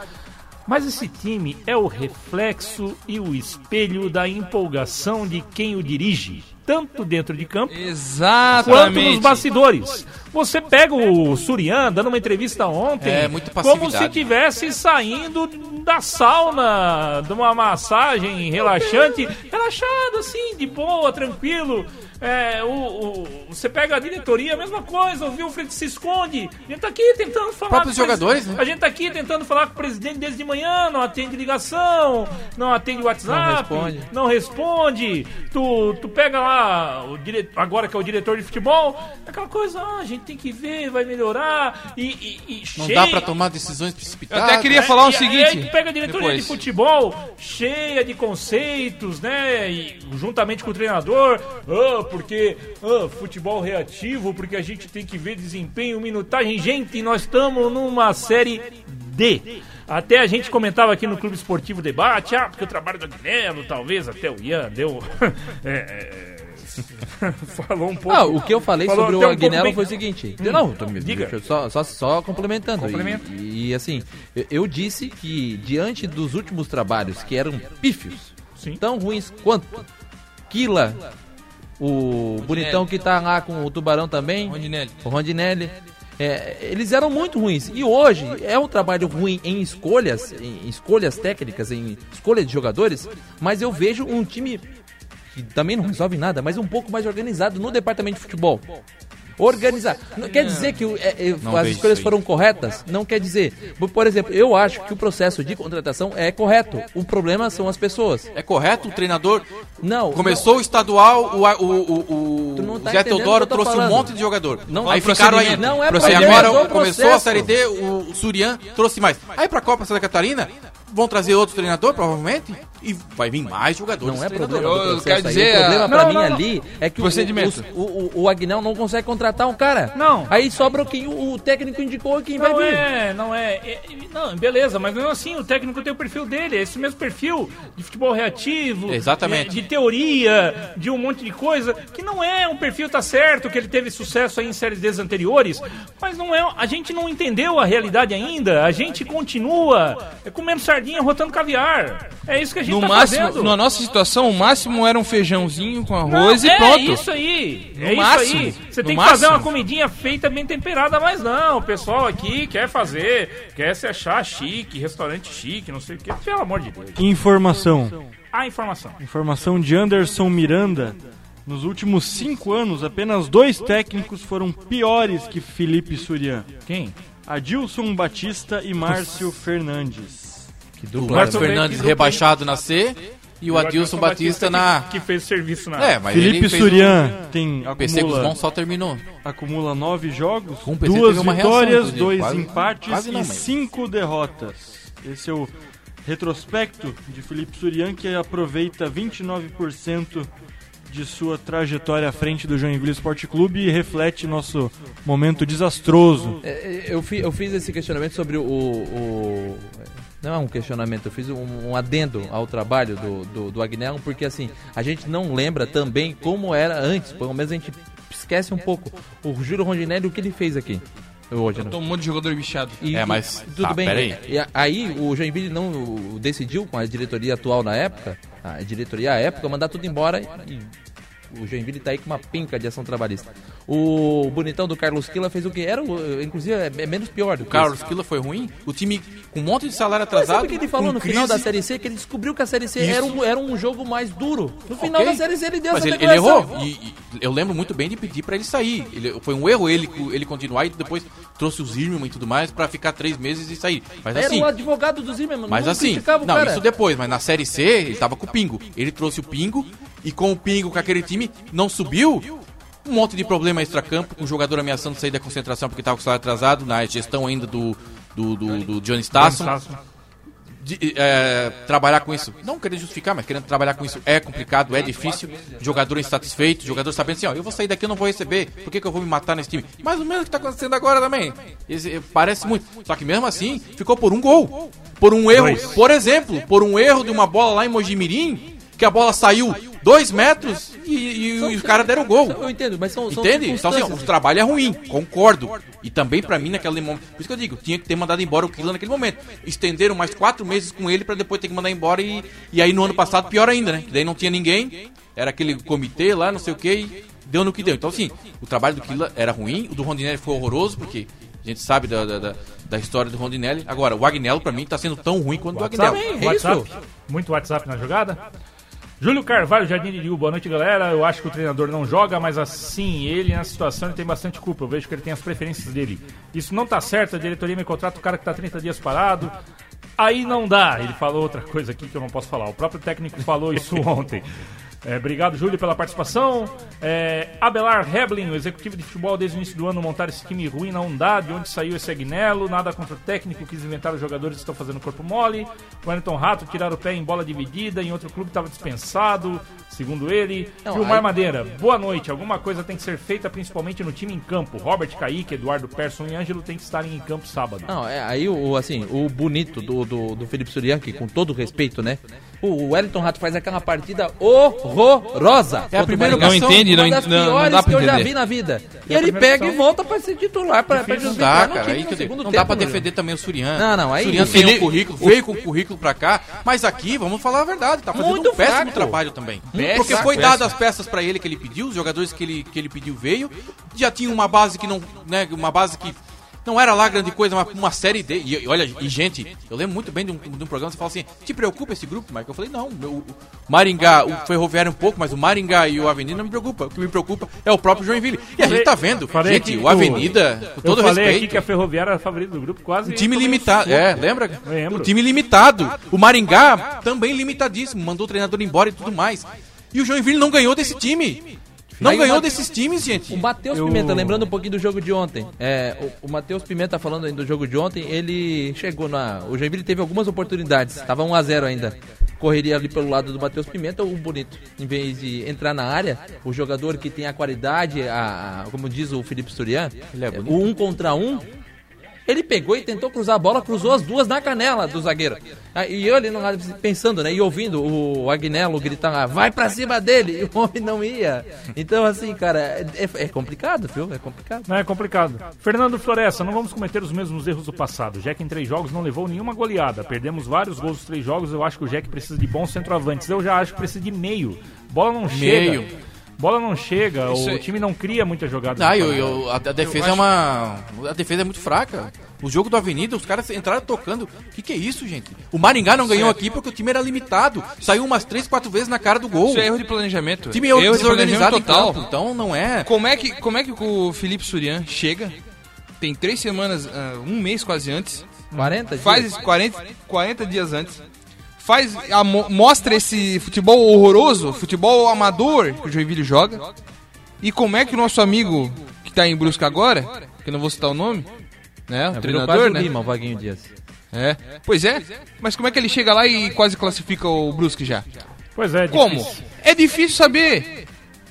Mas esse time é o reflexo e o espelho da empolgação de quem o dirige. tanto dentro de campo quanto nos Exatamente. bastidores. Você pega o Surian dando uma entrevista ontem, É, como se tivesse saindo da sauna, de uma massagem relaxante, relaxado assim, de boa, tranquilo. É, o, o- você pega a diretoria, a mesma coisa, o Wilfred se esconde. A gente tá aqui tentando falar. Próprios com o presi- jogadores, né? A gente tá aqui tentando falar com o presidente desde de manhã, não atende ligação, não atende WhatsApp, Não responde. não responde. Tu, tu pega lá, o dire... agora que é o diretor de futebol, aquela coisa, ah, a gente tem que ver, vai melhorar. E, e, e Não cheio- dá pra tomar decisões Eu precipitadas. até queria falar o e, seguinte. E aí tu pega a diretoria depois. de futebol cheia de conceitos, né? E juntamente com o treinador, ah, porque ah, futebol reativo, porque a gente tem que ver desempenho, minutagem. Gente, nós estamos numa série D. Até a gente comentava aqui no Clube Esportivo Debate, ah, porque o trabalho do Agnello, talvez até o Ian deu. é, é, falou um pouco. Ah, o que eu falei Falou sobre o um Agnello bem- foi o seguinte. Hum, Não, tô me- diga. só, só, só complementando. Complementa. E, e, assim, eu, eu disse que diante dos últimos trabalhos que eram pífios, Sim. tão ruins quanto Kila, o bonitão que tá lá com o Tubarão também, Rondinelli. o Rondinelli. é, eles eram muito ruins. E hoje é um trabalho ruim em escolhas, em escolhas técnicas, em escolha de jogadores, mas eu vejo um time que também não resolve nada, mas um pouco mais organizado no departamento de futebol. Organizar. Não quer dizer que é, é, Não as escolhas foram corretas? Não quer dizer. Por- exemplo, eu acho que o processo de contratação é correto. O problema são as pessoas. É correto? O treinador Não. começou o estadual, o, o, o, não o tá Zé Teodoro trouxe um falando. monte de jogador. Não, aí é ficaram aí. Não é agora é começou a. Série D, o Surian trouxe mais. Aí pra Copa Santa Catarina, vão trazer outro treinador, provavelmente, e vai vir mais jogadores. Não é problema do processo aí. dizer, O problema ah, pra não, mim não, não. ali é que o, o, o, o Agnel não consegue contratar um cara. Não. Aí sobra quem o, o técnico indicou quem Não vai vir. é, não é, é- Não, beleza, mas mesmo assim o técnico tem o perfil dele, é esse mesmo perfil de futebol reativo, Exatamente. De, de teoria, de um monte de coisa, que não é um perfil, tá certo, que ele teve sucesso aí em séries Ds anteriores, mas não é. A gente não entendeu a realidade ainda, a gente continua comendo sardinha, rotando caviar. É isso que a gente No tá máximo, fazendo. na nossa situação, o máximo era um feijãozinho com arroz Não, e é pronto. isso aí. No é máximo, isso aí. Você tem que fazer máximo. uma comidinha feita bem temperada, mas não. O pessoal aqui quer fazer, quer se achar chique, restaurante chique, não sei o quê. Pelo amor de Deus. Informação. A informação. Informação de Anderson Miranda. Nos últimos cinco anos, apenas dois técnicos foram piores que Felipe Surian. Quem? Adilson Batista e Márcio Fernandes. Que O dupla. Marcos Dupla- Fernandes rebaixado na C e o Adilson Batista na. Que, que fez serviço na. É, mas Felipe Surian tem o PC acumula, Guzmão só terminou. acumula nove jogos, o PC duas reação, vitórias, inclusive, dois quase- empates quase não, e mas- cinco derrotas. Esse é o retrospecto de Felipe Surian, que aproveita 29% de sua trajetória à frente do Joinville Esporte Clube e reflete nosso momento desastroso. É, é, Eu, fi- eu fiz esse questionamento sobre o. o- não é um questionamento, eu fiz um, um adendo ao trabalho do, do, do Agnello, porque assim, a gente não lembra também como era antes, pelo menos a gente esquece um pouco. O Júlio Rondinelli, o que ele fez aqui hoje, né? Tô um monte de jogador bichado. E- É, mas- e- tudo tá, bem. peraí. E aí o Joinville não o- decidiu com a diretoria atual na época, a diretoria à época mandar tudo embora e o Joinville tá aí com uma pinca de ação trabalhista. O bonitão do Carlos Quila fez o que era, inclusive é, é menos pior do O Carlos isso. Quila foi ruim. O time com um monte de salário atrasado. sabe o que ele falou no final crise. da Série C? Que ele descobriu que a Série C Isso. era um, era um jogo mais duro. No final Ok. da Série C ele deu Mas essa ele, ele errou. E, e eu lembro muito bem de pedir pra ele sair. Ele, foi um erro ele, ele continuar e depois trouxe o Zimmermann e tudo mais pra ficar três meses e sair. Mas Era assim. o advogado do Zimmermann, Mas não assim, não, isso depois, mas na Série C ele tava com o Pingo. Ele trouxe o Pingo e com o Pingo, com aquele time, não subiu. Um monte de problema extra-campo, com o jogador ameaçando sair da concentração porque tava com o salário atrasado, na gestão ainda do, do, do, do Johnny Stasson. De, é, trabalhar com isso, não querendo justificar, mas querendo trabalhar com isso é complicado, é difícil. Jogador insatisfeito, jogador sabendo assim, ó, eu vou sair daqui, eu não vou receber, por que, que eu vou me matar nesse time? Mais ou menos o que tá acontecendo agora também. Esse, eh, parece muito. Só que mesmo assim, ficou por um gol. Por um erro. Por exemplo, por um erro de uma bola lá em Mojimirim, que a bola saiu dois metros e, e, e os caras deram o gol. Eu entendo, mas são, são Entende? Então, assim, o trabalho é ruim, concordo. E também pra mim, naquele momento. Por isso que eu digo, tinha que ter mandado embora o Kila naquele momento. Estenderam mais quatro meses com ele pra depois ter que mandar embora. E, e aí no ano passado, pior ainda, né? Que daí não tinha ninguém. era aquele comitê lá, não sei o que, e deu no que deu. Então, assim, o trabalho do Kila era ruim, o do Rondinelli foi horroroso, porque a gente sabe da, da, da, da história do Rondinelli. Agora, o Agnello, pra mim, tá sendo tão ruim quanto o Agnello. é WhatsApp. isso. Muito WhatsApp na jogada. Júlio Carvalho, Jardim de Rio, boa noite galera. Eu acho que o treinador não joga, mas assim, ele nessa situação ele tem bastante culpa. Eu vejo que ele tem as preferências dele. Isso não tá certo, a diretoria me contrata o cara que tá 30 dias parado. Aí não dá. Ele falou outra coisa aqui que eu não posso falar. O próprio técnico falou isso ontem. É, obrigado, Júlio, pela participação. É, Abelar Heblin, o executivo de futebol desde o início do ano, montar esse time ruim não dá. De onde saiu esse Agnello? Nada contra o técnico, quis inventar os jogadores que estão fazendo corpo mole. O Wellington Rato tirar o pé em bola dividida, em outro clube estava dispensado, segundo ele. Não, Gilmar aí- Madeira, boa noite. Alguma coisa tem que ser feita, principalmente no time em campo. Robert Kaique, Eduardo Persson e Ângelo tem que estarem em campo sábado. Não, é, aí o, assim, o bonito do, do, do Felipe Surian, que com todo respeito, né? O Wellington Rato faz aquela partida horrorosa. É a primeira. Não entende, não, Uma das não, não piores dá pra que eu já vi na vida. E ele pega e volta pra ser titular, pra, pra Não dá, cara. Aí que não tempo, dá pra né? defender também o Surian. Não, não, aí- O Surian tem um currículo, veio com o currículo pra cá, mas aqui, vamos falar a verdade, tá fazendo Muito um péssimo fraco. trabalho também. Porque foi dado as peças pra ele que ele pediu, os jogadores que ele, que ele pediu veio, já tinha uma base que não, né, uma base que não era lá grande coisa, mas uma série de. E, e olha, e gente, eu lembro muito bem de um, de um programa que você fala assim: te preocupa esse grupo, Mike? Eu falei: não, meu, o Maringá, o Ferroviário um pouco, mas o Maringá e o Avenida não me preocupa. O que me preocupa é o próprio Joinville. E a gente tá vendo, Falei gente, o Avenida, com Eu todo falei respeito. aqui que a Ferroviária era a favorita do grupo, quase. O time um limitado. É, lembra? Lembro. O time limitado. O Maringá também limitadíssimo. Mandou o treinador embora e tudo mais. E o Joinville não ganhou desse time. Não Aí ganhou Mate- desses times, gente. O Matheus Eu- Pimenta, lembrando um pouquinho do jogo de ontem. É, o, o Matheus Pimenta falando do jogo de ontem, ele chegou na. O Joinville teve algumas oportunidades. Tava 1x0 ainda. Correria ali pelo lado do Matheus Pimenta, o bonito. Em vez de entrar na área, o jogador que tem a qualidade, a, a- como diz o Felipe Surian, é o um contra um. Ele pegou e tentou cruzar a bola, cruzou as duas na canela do zagueiro. Ah, E eu ali no lado pensando, né? E ouvindo o Agnello gritar lá, vai pra cima dele! E o homem não ia. Então, assim, cara, é, é complicado, viu? É complicado. Não é complicado. Fernando Floresta, não vamos cometer os mesmos erros do passado. O Jack em três jogos não levou nenhuma goleada. Perdemos vários gols nos três jogos. Eu acho que o Jack precisa de bons centroavantes. Eu já acho que precisa de meio. Bola não chega. Bola não chega. Isso o time não cria muitas jogadas. Ah, eu, eu- a, a defesa é uma. A defesa é muito fraca. O jogo do Avenida, os caras entraram tocando. O que, que é isso, gente? O Maringá não ganhou aqui porque o time era limitado. Saiu umas três, quatro vezes na cara do gol. Isso é erro de planejamento. O time é erro de desorganizado em planejamento campo. Então não é. Como é que, como é que o Felipe Surian chega, tem três semanas, ah, um mês quase antes, 40 dias? faz 40, 40 dias antes, faz, a mo- mostra esse futebol horroroso, futebol amador que o Joinville joga, e como é que o nosso amigo que tá em Brusca agora, que eu não vou citar o nome, né, o Virou treinador, né, Lima, o Vaguinho Dias. é, pois é, mas como é que ele chega lá e quase classifica o Brusque já? Pois é, Como? difícil. É difícil saber.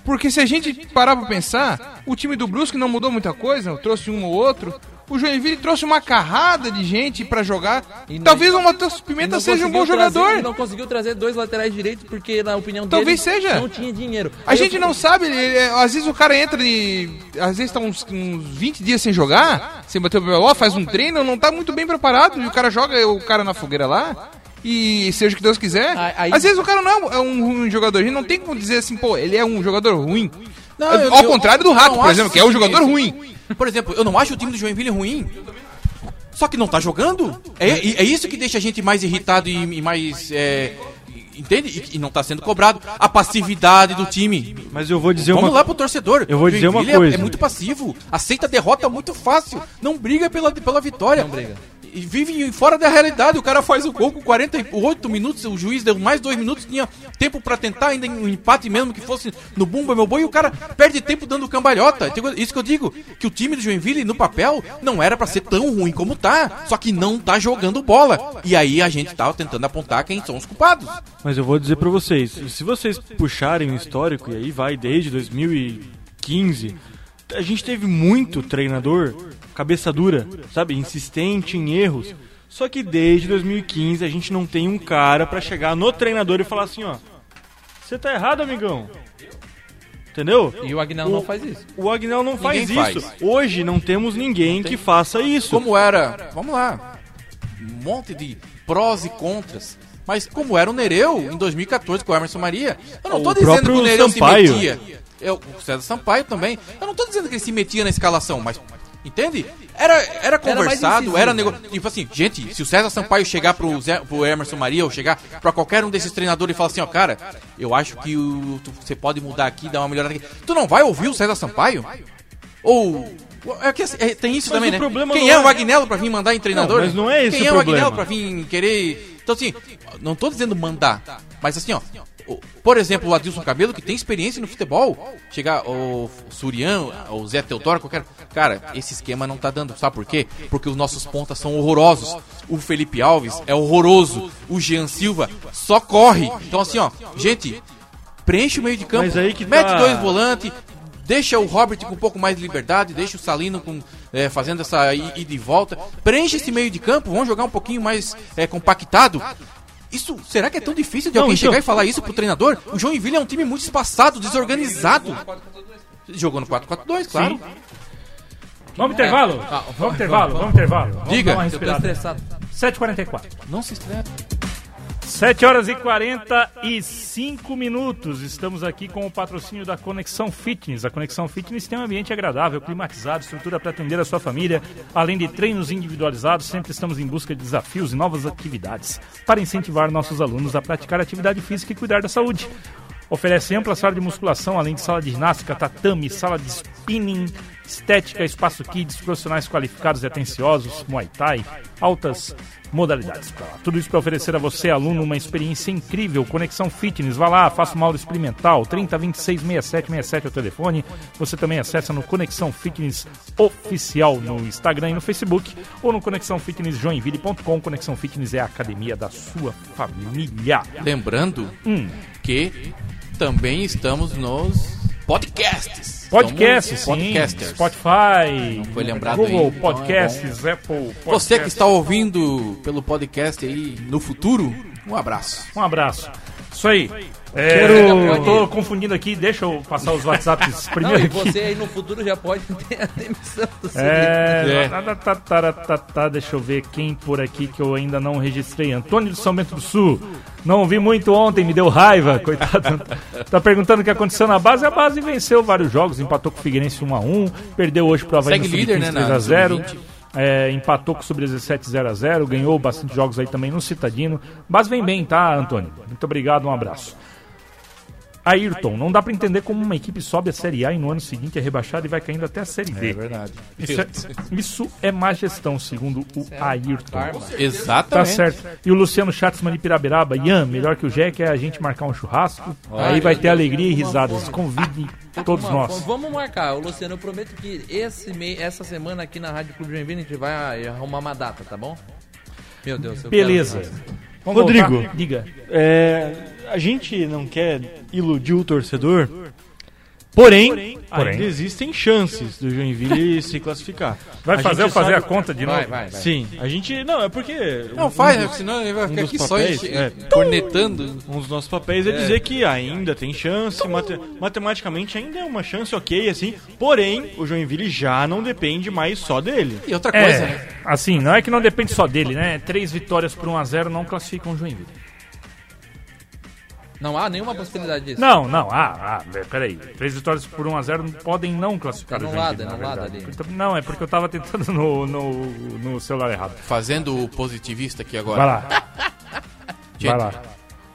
Porque se a gente parar pra pensar, o time do Brusque não mudou muita coisa, trouxe um ou outro. O Joinville trouxe uma carrada de gente pra jogar. E Talvez o Matheus Pimenta seja um bom trazer- jogador. não conseguiu trazer dois laterais direitos porque, na opinião Talvez dele, seja. não tinha dinheiro. A Aí gente eu- não sabe, ele- ele- às vezes o cara entra e. Às vezes tá uns, uns 20 dias sem jogar, sem bater o PBO, faz um treino, não tá muito bem preparado. E o cara joga o cara na fogueira lá. E seja o que Deus quiser. Aí- Às vezes o cara não é um ruim jogador. A gente não tem como dizer assim, pô, ele é um jogador ruim. Não, Ao eu- contrário do Rato, por exemplo, que é um jogador ruim. Por exemplo, eu não acho o time do Joinville ruim. Só que não tá jogando. É, é- é isso que deixa a gente mais irritado e, e mais. é, entende? E, e não tá sendo cobrado. A passividade do time. Mas eu vou dizer Vamos uma lá pro torcedor. Eu vou dizer uma é- coisa. É, muito passivo. Aceita a derrota muito fácil. Não briga pela, pela vitória. Não briga. Vive fora da realidade. O cara faz o gol com 48 minutos. O juiz deu mais dois minutos. Tinha tempo pra tentar ainda um empate mesmo que fosse no bumba meu boi. E o cara perde tempo dando cambalhota. Isso que eu digo. Que o time do Joinville no papel não era pra ser tão ruim como tá. Só que não tá jogando bola. E aí a gente tá tentando apontar quem são os culpados. Mas eu vou dizer pra vocês, se vocês puxarem o histórico, e aí vai desde 2015, a gente teve muito treinador cabeça dura, sabe, insistente em erros. Só que desde 2015 a gente não tem um cara pra chegar no treinador e falar assim, ó, você tá errado, amigão. Entendeu? E o Agnello não faz isso. O Agnel não faz Ninguém isso. faz. Hoje não temos ninguém que faça isso. Como era? Vamos lá. Um monte de prós e contras. Mas como era o Nereu em 2014 com o Emerson Maria, eu não O tô dizendo que o Nereu Sampaio. se metia. Eu, o César Sampaio também. Eu não tô dizendo que ele se metia na escalação, mas. Entende? Era, era conversado, incisivo, era negócio. Tipo assim, gente, se o César Sampaio chegar pro, Zé, pro Emerson Maria ou chegar pra qualquer um desses treinadores e falar assim, ó, cara, eu acho que o, tu- você pode mudar aqui, dar uma melhorada aqui. Tu não vai ouvir o César Sampaio? Ou. É que, assim, é, tem isso Mas também, né? Quem é, é- o Agnello pra vir mandar em treinador? Não, mas não é esse Quem o é o. Agnello pra vir querer. Então, assim, não tô dizendo mandar, mas assim, ó. Por exemplo, o Adilson Cabelo, que tem experiência no futebol, chegar o Surian, o Zé Teodoro, qualquer. Cara, esse esquema não tá dando. Sabe por quê? Porque os nossos pontas são horrorosos. O Felipe Alves é horroroso. O Jean Silva só corre. Então, assim, ó, gente, preenche o meio de campo, Mas aí que mete tá- dois volantes, deixa o Robert com um pouco mais de liberdade, deixa o Salino com, é, fazendo essa ida e volta, preenche esse meio de campo, vamos jogar um pouquinho mais é, compactado. Isso, será que é tão difícil de Não, alguém então- chegar e falar isso pro treinador? O Joinville é um time muito espaçado, desorganizado. Jogou no 4-4-2, claro. Vamos intervalo? vamos intervalo, vamos intervalo. Vamos Diga. dar uma Eu tô respirada. estressado. 7h44. Não se estresse. 7 horas e 45 minutos. Estamos aqui com o patrocínio da Conexão Fitness. A Conexão Fitness tem um ambiente agradável, climatizado, estrutura para atender a sua família. Além de treinos individualizados, sempre estamos em busca de desafios e novas atividades para incentivar nossos alunos a praticar atividade física e cuidar da saúde. Oferece ampla sala de musculação, além de sala de ginástica, tatame, sala de spinning, estética, espaço kids, profissionais qualificados e atenciosos, muay thai, altas modalidades. Tudo isso para oferecer a você, aluno, uma experiência incrível. Conexão Fitness, vá lá, faça uma aula experimental. 30 26 67 67 é o telefone. Você também acessa no Conexão Fitness Oficial no Instagram e no Facebook ou no conexãofitnessjoinville.com. Conexão Fitness é a academia da sua família. Lembrando Hum. que também estamos nos podcasts. Podcast, Somos sim. podcasters. Spotify, foi lembrado Google aí, então é Podcasts, Apple Podcasts. Você que está ouvindo pelo podcast aí no futuro, um abraço. Um abraço. Isso aí. É, Quero- eu tô confundindo aqui, deixa eu passar os WhatsApps Não, primeiro e aqui. você aí no futuro já pode ter a demissão do É, É. tá, tá, tá, tá, deixa eu ver quem por aqui que eu ainda não registrei. Antônio do São Bento do Sul. Não ouvi muito ontem, me deu raiva, coitado. Tá perguntando o que aconteceu na base. A base venceu vários jogos, empatou com o Figueirense 1x1, perdeu hoje pro Havaí Segue no líder, Sub-15 né, na 3x0. Sub-20. É, empatou com o Sub-17 0x0, ganhou bastante jogos aí também no Citadino. Base vem bem, tá, Antônio? Muito obrigado, um abraço. Ayrton, não dá pra entender como uma equipe sobe a Série A e no ano seguinte é rebaixada e vai caindo até a Série D. É verdade. Isso é, isso é má gestão, segundo o Ayrton. Tá Exatamente. certo. E o Luciano Schatzman de Pirabiraba, Ian, melhor que o Jack é a gente marcar um churrasco. aí vai ter alegria e risadas. Convide todos Uma- nós. Vamos marcar. O Luciano, eu prometo que esse mei, essa semana aqui na Rádio Clube Joinville a gente vai arrumar uma data, tá bom? Meu Deus, eu Beleza. Rodrigo. voltar? diga. É, a gente não quer iludir o torcedor, porém, Porém. ainda existem chances do Joinville se classificar. Vai A fazer eu fazer a conta de novo? Vai, vai, vai. Sim, a gente. Não, é porque. Não um faz, dos- né? Senão ele vai um ficar dos aqui só papéis, enche- é. cornetando. Um dos nossos papéis é, dizer que ainda tem chance, mate- matematicamente ainda é uma chance ok, assim, porém, o Joinville já não depende mais só dele. E outra coisa, É, né? assim, não é que não depende só dele, né? Três vitórias por 1x0 não classificam o Joinville. Não há nenhuma possibilidade disso. Não, não, ah, ah, peraí. Três vitórias por 1x0 podem não classificar Tá o anulado, Joinville, na verdade. ali. Não, é porque eu tava tentando no, no, no celular errado. Fazendo o positivista aqui agora. Vai lá, Gente, vai lá.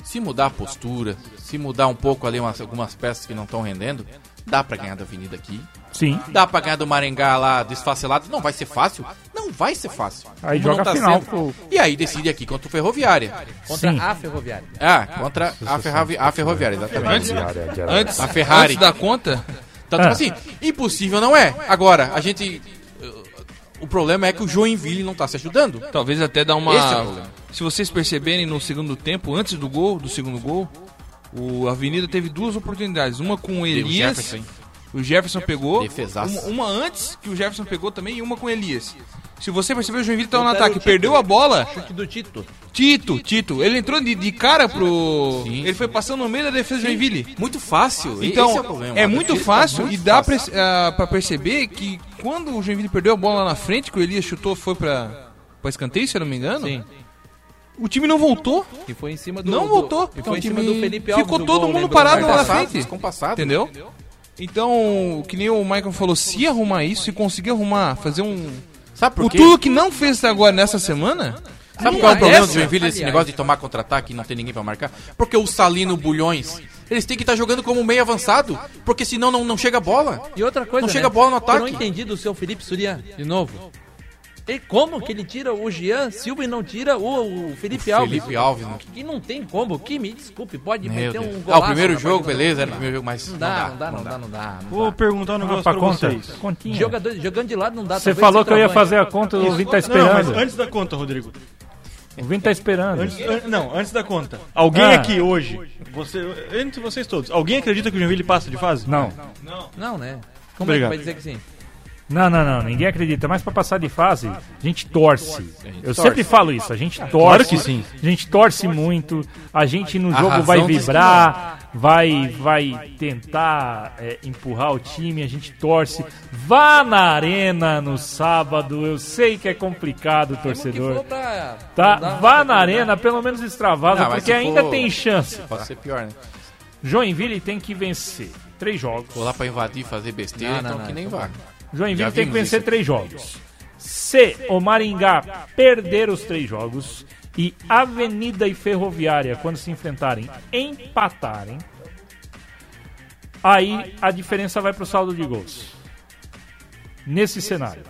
se mudar a postura, se mudar um pouco ali umas, algumas peças que não estão rendendo, dá pra ganhar da Avenida aqui. Sim. Dá pra ganhar do Maringá lá desfacelado. Não vai ser fácil? Não vai ser fácil. Aí Como joga não a final pro- E aí decide aqui contra o Ferroviária. Contra Sim. a Ferroviária. Ah, contra a, Ferravi a Ferroviária, exatamente. Antes, A Ferrari. antes da conta, Então, tipo assim, impossível não é. Agora, a gente. uh, O problema é que o Joinville não tá se ajudando. talvez até dar uma. É. Se vocês perceberem no segundo tempo, antes do gol, do segundo gol, o Avenida teve duas oportunidades. Uma com o o Elias. Jefferson? O Jefferson pegou. Defesaço. Uma, uma antes que o Jefferson pegou também e uma com o Elias. Se você perceber, o Joinville tava no ataque, perdeu a bola. Chute do Tito. Tito, Tito, ele entrou de, de cara pro. Sim. Ele foi passando no meio da defesa do Joinville. Muito fácil. Então, esse é é, o problema. A muito tá fácil muito e dá pra, fácil. ah, pra perceber que quando o Joinville perdeu a bola lá na frente, que o Elias chutou, foi pra, pra escanteio, se eu não me engano. Sim. O time não voltou. E foi em cima do. Não do- voltou. E Então, foi em o cima do Felipe Alves. ficou do todo gol, mundo parado lá na frente. compassados. Entendeu? Então, que nem o Michael falou, se arrumar isso, se conseguir arrumar, fazer um. Sabe por O quê? tudo que não fez até agora nessa semana, Sabe qual é o problema do Essa, Joinville, esse aliás. negócio de tomar contra-ataque e não ter ninguém pra marcar? Porque o Salino Bulhões, eles têm que estar jogando como meio avançado, porque senão não, não chega a bola. E outra coisa. Não chega a bola no Eu não ataque. entendi do seu Felipe Surian, de novo. E como que ele tira o Jean Silva e não tira o, o Felipe Alves? Felipe Alves, né? Que não tem como. Que me desculpe, pode Meu meter Deus. um Ah, golaço. o primeiro jogo, beleza, era o primeiro jogo, mas Não dá, não dá, não dá, não dá. não Vou perguntar um negócio pra pra conta. vocês. Continha. Jogador, jogando de lado não dá. Você falou que eu ia fazer a conta, o Vini tá Não, mas esperando. antes da conta, Rodrigo. O Vini tá esperando. Antes- an- não, antes da conta. Alguém Ah. aqui hoje, você, entre vocês todos, alguém acredita que o Joinville passa de fase? Não. Não, né? Como Obrigado. é que vai dizer que sim? Não, não, não, ninguém acredita. Mas pra passar de fase, a gente torce. Eu sempre falo isso, a gente torce. que sim. A gente torce muito. A gente no jogo vai vibrar, vai, vai tentar é, empurrar o time. A gente torce. Vá na arena no sábado. Eu sei que é complicado, torcedor. Tá, vá na arena, pelo menos extravasa, porque ainda tem chance. Pode ser pior, né? Joinville tem que vencer três jogos. Vou lá pra invadir, fazer besteira, Não, não, então não, que nem então vá. Joinville tem que vencer três jogos. Se o Maringá perder os três jogos e Avenida e Ferroviária, quando se enfrentarem, empatarem, aí a diferença vai para o saldo de gols. Nesse cenário.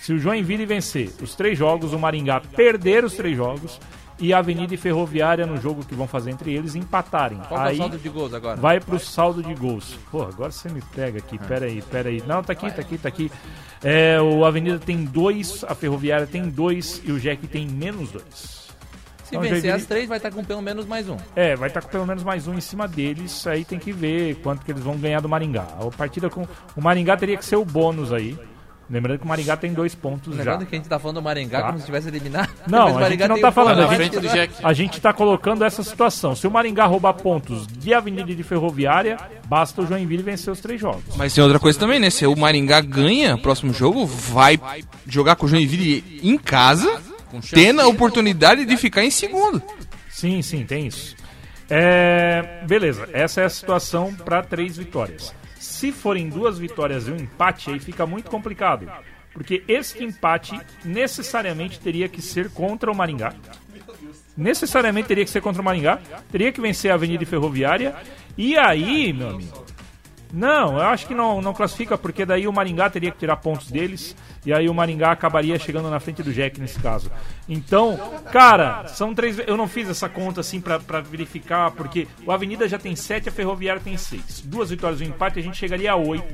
Se o Joinville vencer os três jogos, o Maringá perder os três jogos e Avenida e Ferroviária no jogo que vão fazer entre eles empatarem. Qual que é aí o saldo de gols agora? vai pro saldo de gols. Pô, agora você me pega aqui, pera aí, pera aí. Não, tá aqui, tá aqui, tá aqui. É, o Avenida tem dois, a Ferroviária tem dois e o Jack tem menos dois. Se Então, vencer as três, vai estar com pelo menos mais um. É, vai estar com pelo menos mais um em cima deles. Aí tem que ver quanto que eles vão ganhar do Maringá. A partida com. O Maringá teria que ser o bônus aí. Lembrando que o Maringá tem dois pontos já. Lembrando que a gente tá falando do Maringá Tá. como se tivesse eliminado. Não, a Maringá gente não tá um falando, a gente- frente do Jack. A gente tá colocando essa situação. Se o Maringá roubar pontos de Avenida de Ferroviária, basta o Joinville vencer os três jogos. Mas tem outra coisa também, né? Se o Maringá ganha o próximo jogo, vai jogar com o Joinville em casa, tendo a oportunidade de ficar em segundo. Sim, sim, tem isso. É, beleza, essa é a situação para três vitórias. Se forem duas vitórias e um empate, aí fica muito complicado. Porque esse empate necessariamente teria que ser contra o Maringá. Necessariamente teria que ser contra o Maringá. Teria que vencer a Avenida Ferroviária. E aí, meu amigo. Não, eu acho que não, não classifica, porque daí o Maringá teria que tirar pontos deles. E aí o Maringá acabaria chegando na frente do Jack nesse caso. Então, cara, são três. Eu não fiz essa conta assim pra, pra verificar, porque o Avenida já tem sete, a Ferroviária tem seis. Duas vitórias e um empate, a gente chegaria a oito.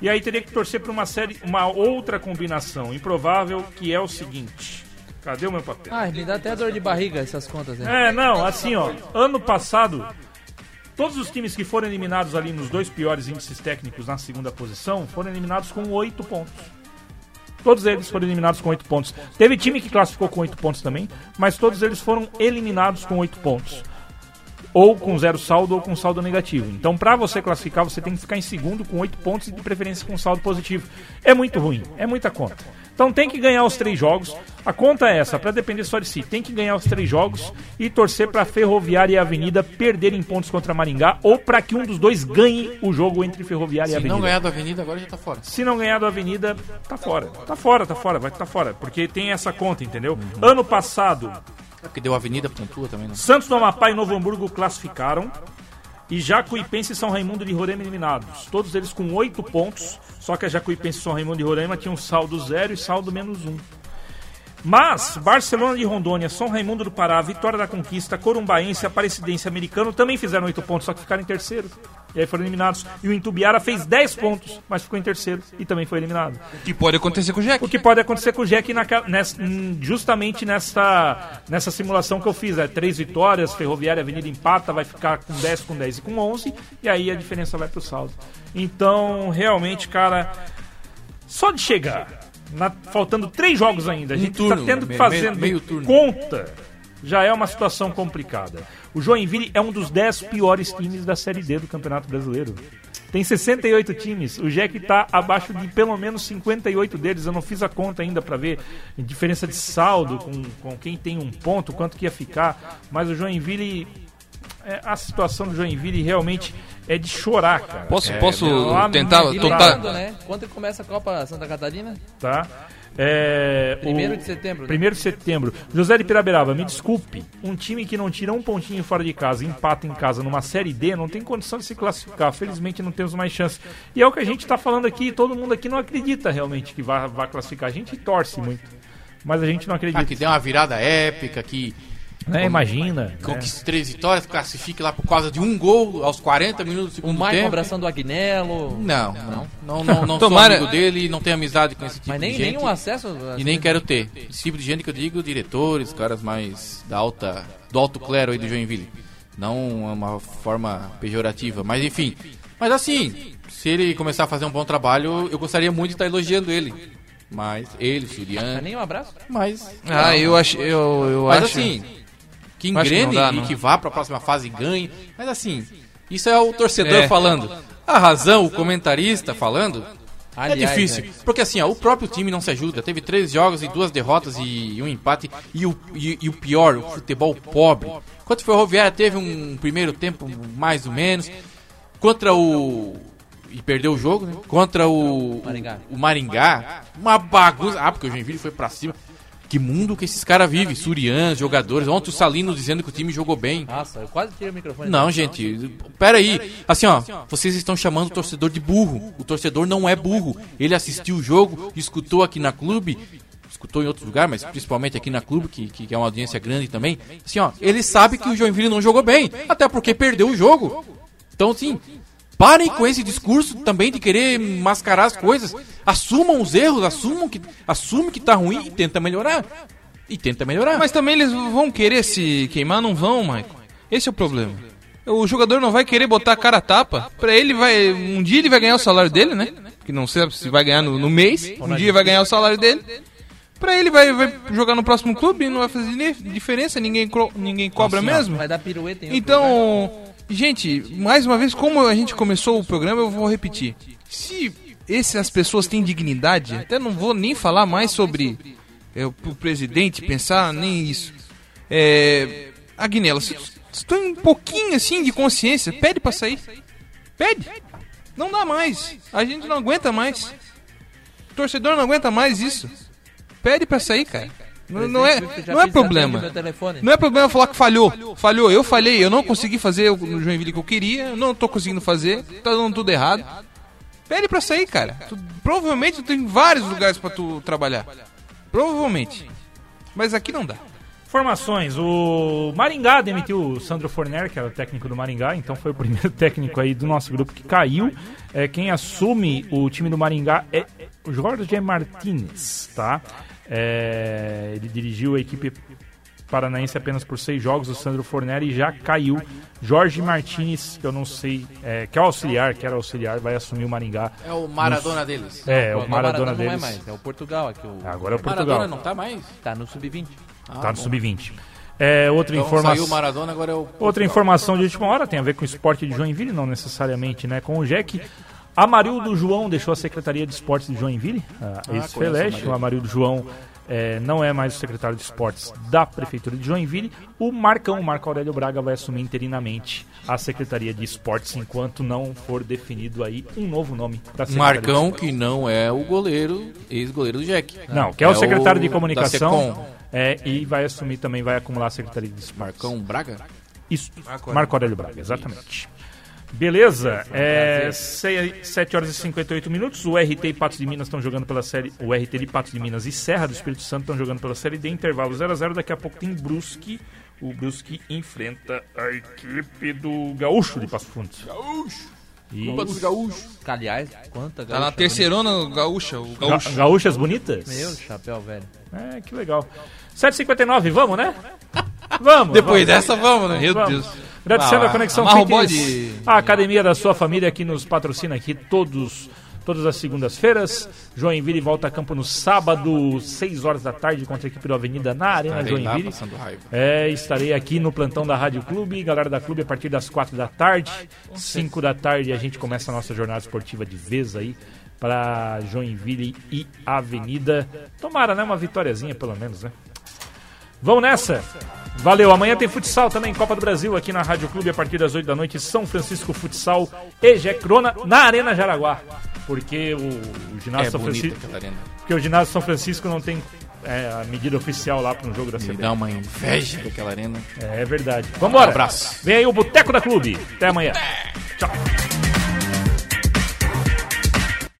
E aí teria que torcer pra uma série, uma outra combinação improvável, que é o seguinte. Cadê o meu papel? Ai, me dá até dor de barriga essas contas, né? É, não, assim, ó. Ano passado, todos os times que foram eliminados ali nos dois piores índices técnicos na segunda posição foram eliminados com oito pontos. Todos eles foram eliminados com oito pontos. Teve time que classificou com oito pontos também, mas todos eles foram eliminados com oito pontos. Ou com zero saldo ou com saldo negativo. Então, pra você classificar, você tem que ficar em segundo com oito pontos e de preferência com saldo positivo. É muito ruim, é muita conta. Então tem que ganhar os três jogos. A conta é essa, pra depender só de si. Tem que ganhar os três jogos e torcer pra Ferroviária e Avenida perderem pontos contra Maringá ou pra que um dos dois ganhe o jogo entre Ferroviária e Se Avenida. não ganhar da Avenida, agora já tá fora. Se não ganhar do Avenida, tá fora. Tá fora, tá fora, vai tá fora. Porque tem essa conta, entendeu? Ano passado, porque deu Avenida, pontua também, né? Santos do Amapá e Novo Hamburgo classificaram. E Jacuipense e São Raimundo de Roraima eliminados. Todos eles com oito pontos. Só que a Jacuipense e São Raimundo de Roraima tinham saldo zero e saldo menos um. Mas Barcelona de Rondônia, São Raimundo do Pará, Vitória da Conquista, Corumbaense, Aparecidense Americano também fizeram oito pontos, só que ficaram em terceiro. E aí foram eliminados. E o Intubiara fez 10 pontos, mas ficou em terceiro e também foi eliminado. O que pode acontecer com o Jack? O que pode acontecer com o Jack naquela- nessa- hum, justamente nessa, nessa simulação que eu fiz. É três vitórias, Ferroviária Avenida empata, vai ficar com 10, com 10 e com 11, e aí a diferença vai pro saldo. Então, realmente, cara, só de chegar, na- faltando três jogos ainda, a gente turno, tá tendo que fazer meio- meio conta já é uma situação complicada. O Joinville é um dos 10 piores times da Série D do Campeonato Brasileiro. Tem 68 times, o Jack está abaixo de pelo menos 58 deles. Eu não fiz a conta ainda para ver diferença de saldo com, com quem tem um ponto, quanto que ia ficar. Mas o Joinville, é, a situação do Joinville realmente é de chorar, cara. Posso, É, posso tentar, E tentar, lembrando, né? Quando começa a Copa Santa Catarina? Tá? É, Primeiro o- de setembro, né? Primeiro de setembro. José de Piraberaba, me desculpe. Um time que não tira um pontinho fora de casa e empata em casa numa Série D não tem condição de se classificar. Felizmente não temos mais chance. E é o que a gente está falando aqui. Todo mundo aqui não acredita realmente que vai, vai classificar. A gente torce muito. Mas a gente não acredita. Ah, que deu uma virada épica, que né? Imagina. né? conquiste três vitórias, classifique lá por causa de um gol aos 40 minutos do O segundo Maicon tempo. abraçando o Agnello. Não, não, não, não, não Tomara- sou amigo dele, não tenho amizade com esse tipo Mas nem, de gente. nem um acesso. E nem quero ter. Esse tipo de gente que eu digo, diretores, caras mais da alta, do alto clero aí do Joinville. Não é uma forma pejorativa, mas enfim. Mas assim, se ele começar a fazer um bom trabalho, eu gostaria muito de estar elogiando ele. Mas ele, o Mas Siriano, nem um abraço. mas... Ah, eu acho, eu, eu Mas acho. assim, que que engrene não dá, e que vá pra próxima fase e ganhe. Mas assim, isso é o torcedor É. falando. A razão, o comentarista falando, Aliás, é difícil. né? Porque assim, ó, o próprio time não se ajuda. Teve três jogos e duas derrotas e um empate. E o, e, e o pior, o futebol pobre. Enquanto o Ferroviária teve um primeiro tempo mais ou menos. Contra o. E perdeu o jogo, né? Contra o. Maringá. O Maringá. Uma bagunça. Ah, porque o Joinville foi pra cima. Que mundo que esses caras vivem. Surian, jogadores. Ontem o Salino dizendo que o time jogou bem. Nossa, eu quase tirei o microfone. Não, gente, pera aí. Assim, ó, vocês estão chamando o torcedor de burro. O torcedor não é burro. Ele assistiu o jogo, escutou aqui na clube, escutou em outro lugar, mas principalmente aqui na clube, que, que é uma audiência grande também. Assim, ó, ele sabe que o Joinville não jogou bem, até porque perdeu o jogo. Então, assim, parem com esse discurso também de querer mascarar as coisas. Assumam os erros, assumam que, assumam que tá ruim e tenta melhorar. E tenta melhorar. Mas também eles vão querer se queimar, não vão, Michael. Esse é o problema. O jogador não vai querer botar a cara a tapa. Pra ele vai. Um dia ele vai ganhar o salário dele, né? Que não sei se vai ganhar no, no mês. Um dia vai ganhar o salário dele. Pra ele vai, vai jogar no próximo clube, não vai fazer diferença, ninguém, ninguém cobra mesmo. Vai dar pirueta em. Então, gente, mais uma vez, como a gente começou o programa, eu vou repetir. Se essas pessoas têm dignidade, até não vou nem falar mais sobre é, o presidente pensar, nem isso. É, Agnella, se se tem um pouquinho assim de consciência, pede pra sair. Pede. Não dá mais. A gente não aguenta mais. O torcedor não aguenta mais isso. Pede pra sair, cara. Não, não é, não é problema. Não é problema falar que falhou. Falhou, eu falhei, eu não consegui fazer o no Joinville que eu queria, eu não tô conseguindo fazer, tá dando tudo errado. Pede pra sair, cara. Tu- provavelmente tu tem vários lugares pra tu trabalhar. Provavelmente. Mas aqui não dá. Informações. O Maringá demitiu o Sandro Forner, que era o técnico do Maringá, então foi o primeiro técnico aí do nosso grupo que caiu. É, quem assume o time do Maringá é o Jorge Martinez, tá? É, ele dirigiu a equipe paranaense apenas por seis jogos, o Sandro Forner, e já caiu. Jorge Martinez, que eu não sei, é, que é o auxiliar, que era auxiliar, vai assumir o Maringá. É o Maradona deles. É, Pô, o agora Maradona não é deles. mais, é o Portugal aqui. O... Agora é o Maradona Portugal. não tá mais? Tá no sub-20. Tá no sub-20. É, outra Então informação. Maradona, agora é o... Outra informação de última hora tem a ver com o esporte de Joinville, não necessariamente, né? Com o Jack. Amarildo João deixou a Secretaria de Esportes de Joinville, a ex-Feleste. O Amarildo João eh, não é mais o secretário de esportes da Prefeitura de Joinville. O Marcão, o Marco Aurélio Braga, vai assumir interinamente a Secretaria de Esportes enquanto não for definido aí um novo nome da Secretaria de Marcão, que não é o goleiro, ex-goleiro do Jack. Não, que é o secretário de da comunicação. É, e vai assumir também, vai acumular a Secretaria de Esportes. Marcão Braga? Isso, Marco Aurélio Braga, exatamente. Beleza, é 7 horas e 58 minutos. O RT e Patos de Minas estão jogando pela série. O RT de Patos de Minas e Serra do Espírito Santo estão jogando pela série D. Intervalo 0x0. Daqui a pouco tem Brusque. O Brusque enfrenta a equipe do Gaúcho de Passo Fundo. Gaúcho! Culpa dos gaúchos. Aliás, quanta Tá na gaúcha, terceirona gaúcha, o Ga gaúcho. gaúchas bonitas? Meu chapéu, velho. É, que legal. 7h59, vamos, né? Vamos! Depois vamos. dessa, vamos, né? Meu Vamos. Deus. Agradecendo Ah, a Conexão o Fitness, a academia da sua família que nos patrocina aqui todos todas as segundas-feiras. Joinville volta a campo no sábado, 6 horas da tarde, contra a equipe do Avenida na Arena Estarei Joinville. É, estarei aqui no plantão da Rádio Clube, galera da Clube, a partir das 4 da tarde. 5 da tarde a gente começa a nossa jornada esportiva de vez aí para Joinville e Avenida. Tomara, né? Uma vitóriazinha pelo menos, né? Vamos nessa! Valeu, amanhã tem futsal também, Copa do Brasil aqui na Rádio Clube a partir das 8 da noite, São Francisco Futsal e Crona na Arena Jaraguá. Porque o, o ginásio É São Francisco. Porque o ginásio São Francisco não tem é, a medida oficial lá para um jogo da Me CBF. dá uma inveja daquela arena. É verdade. Vambora. Um abraço. Vem aí o Boteco da Clube. Até amanhã. Tchau.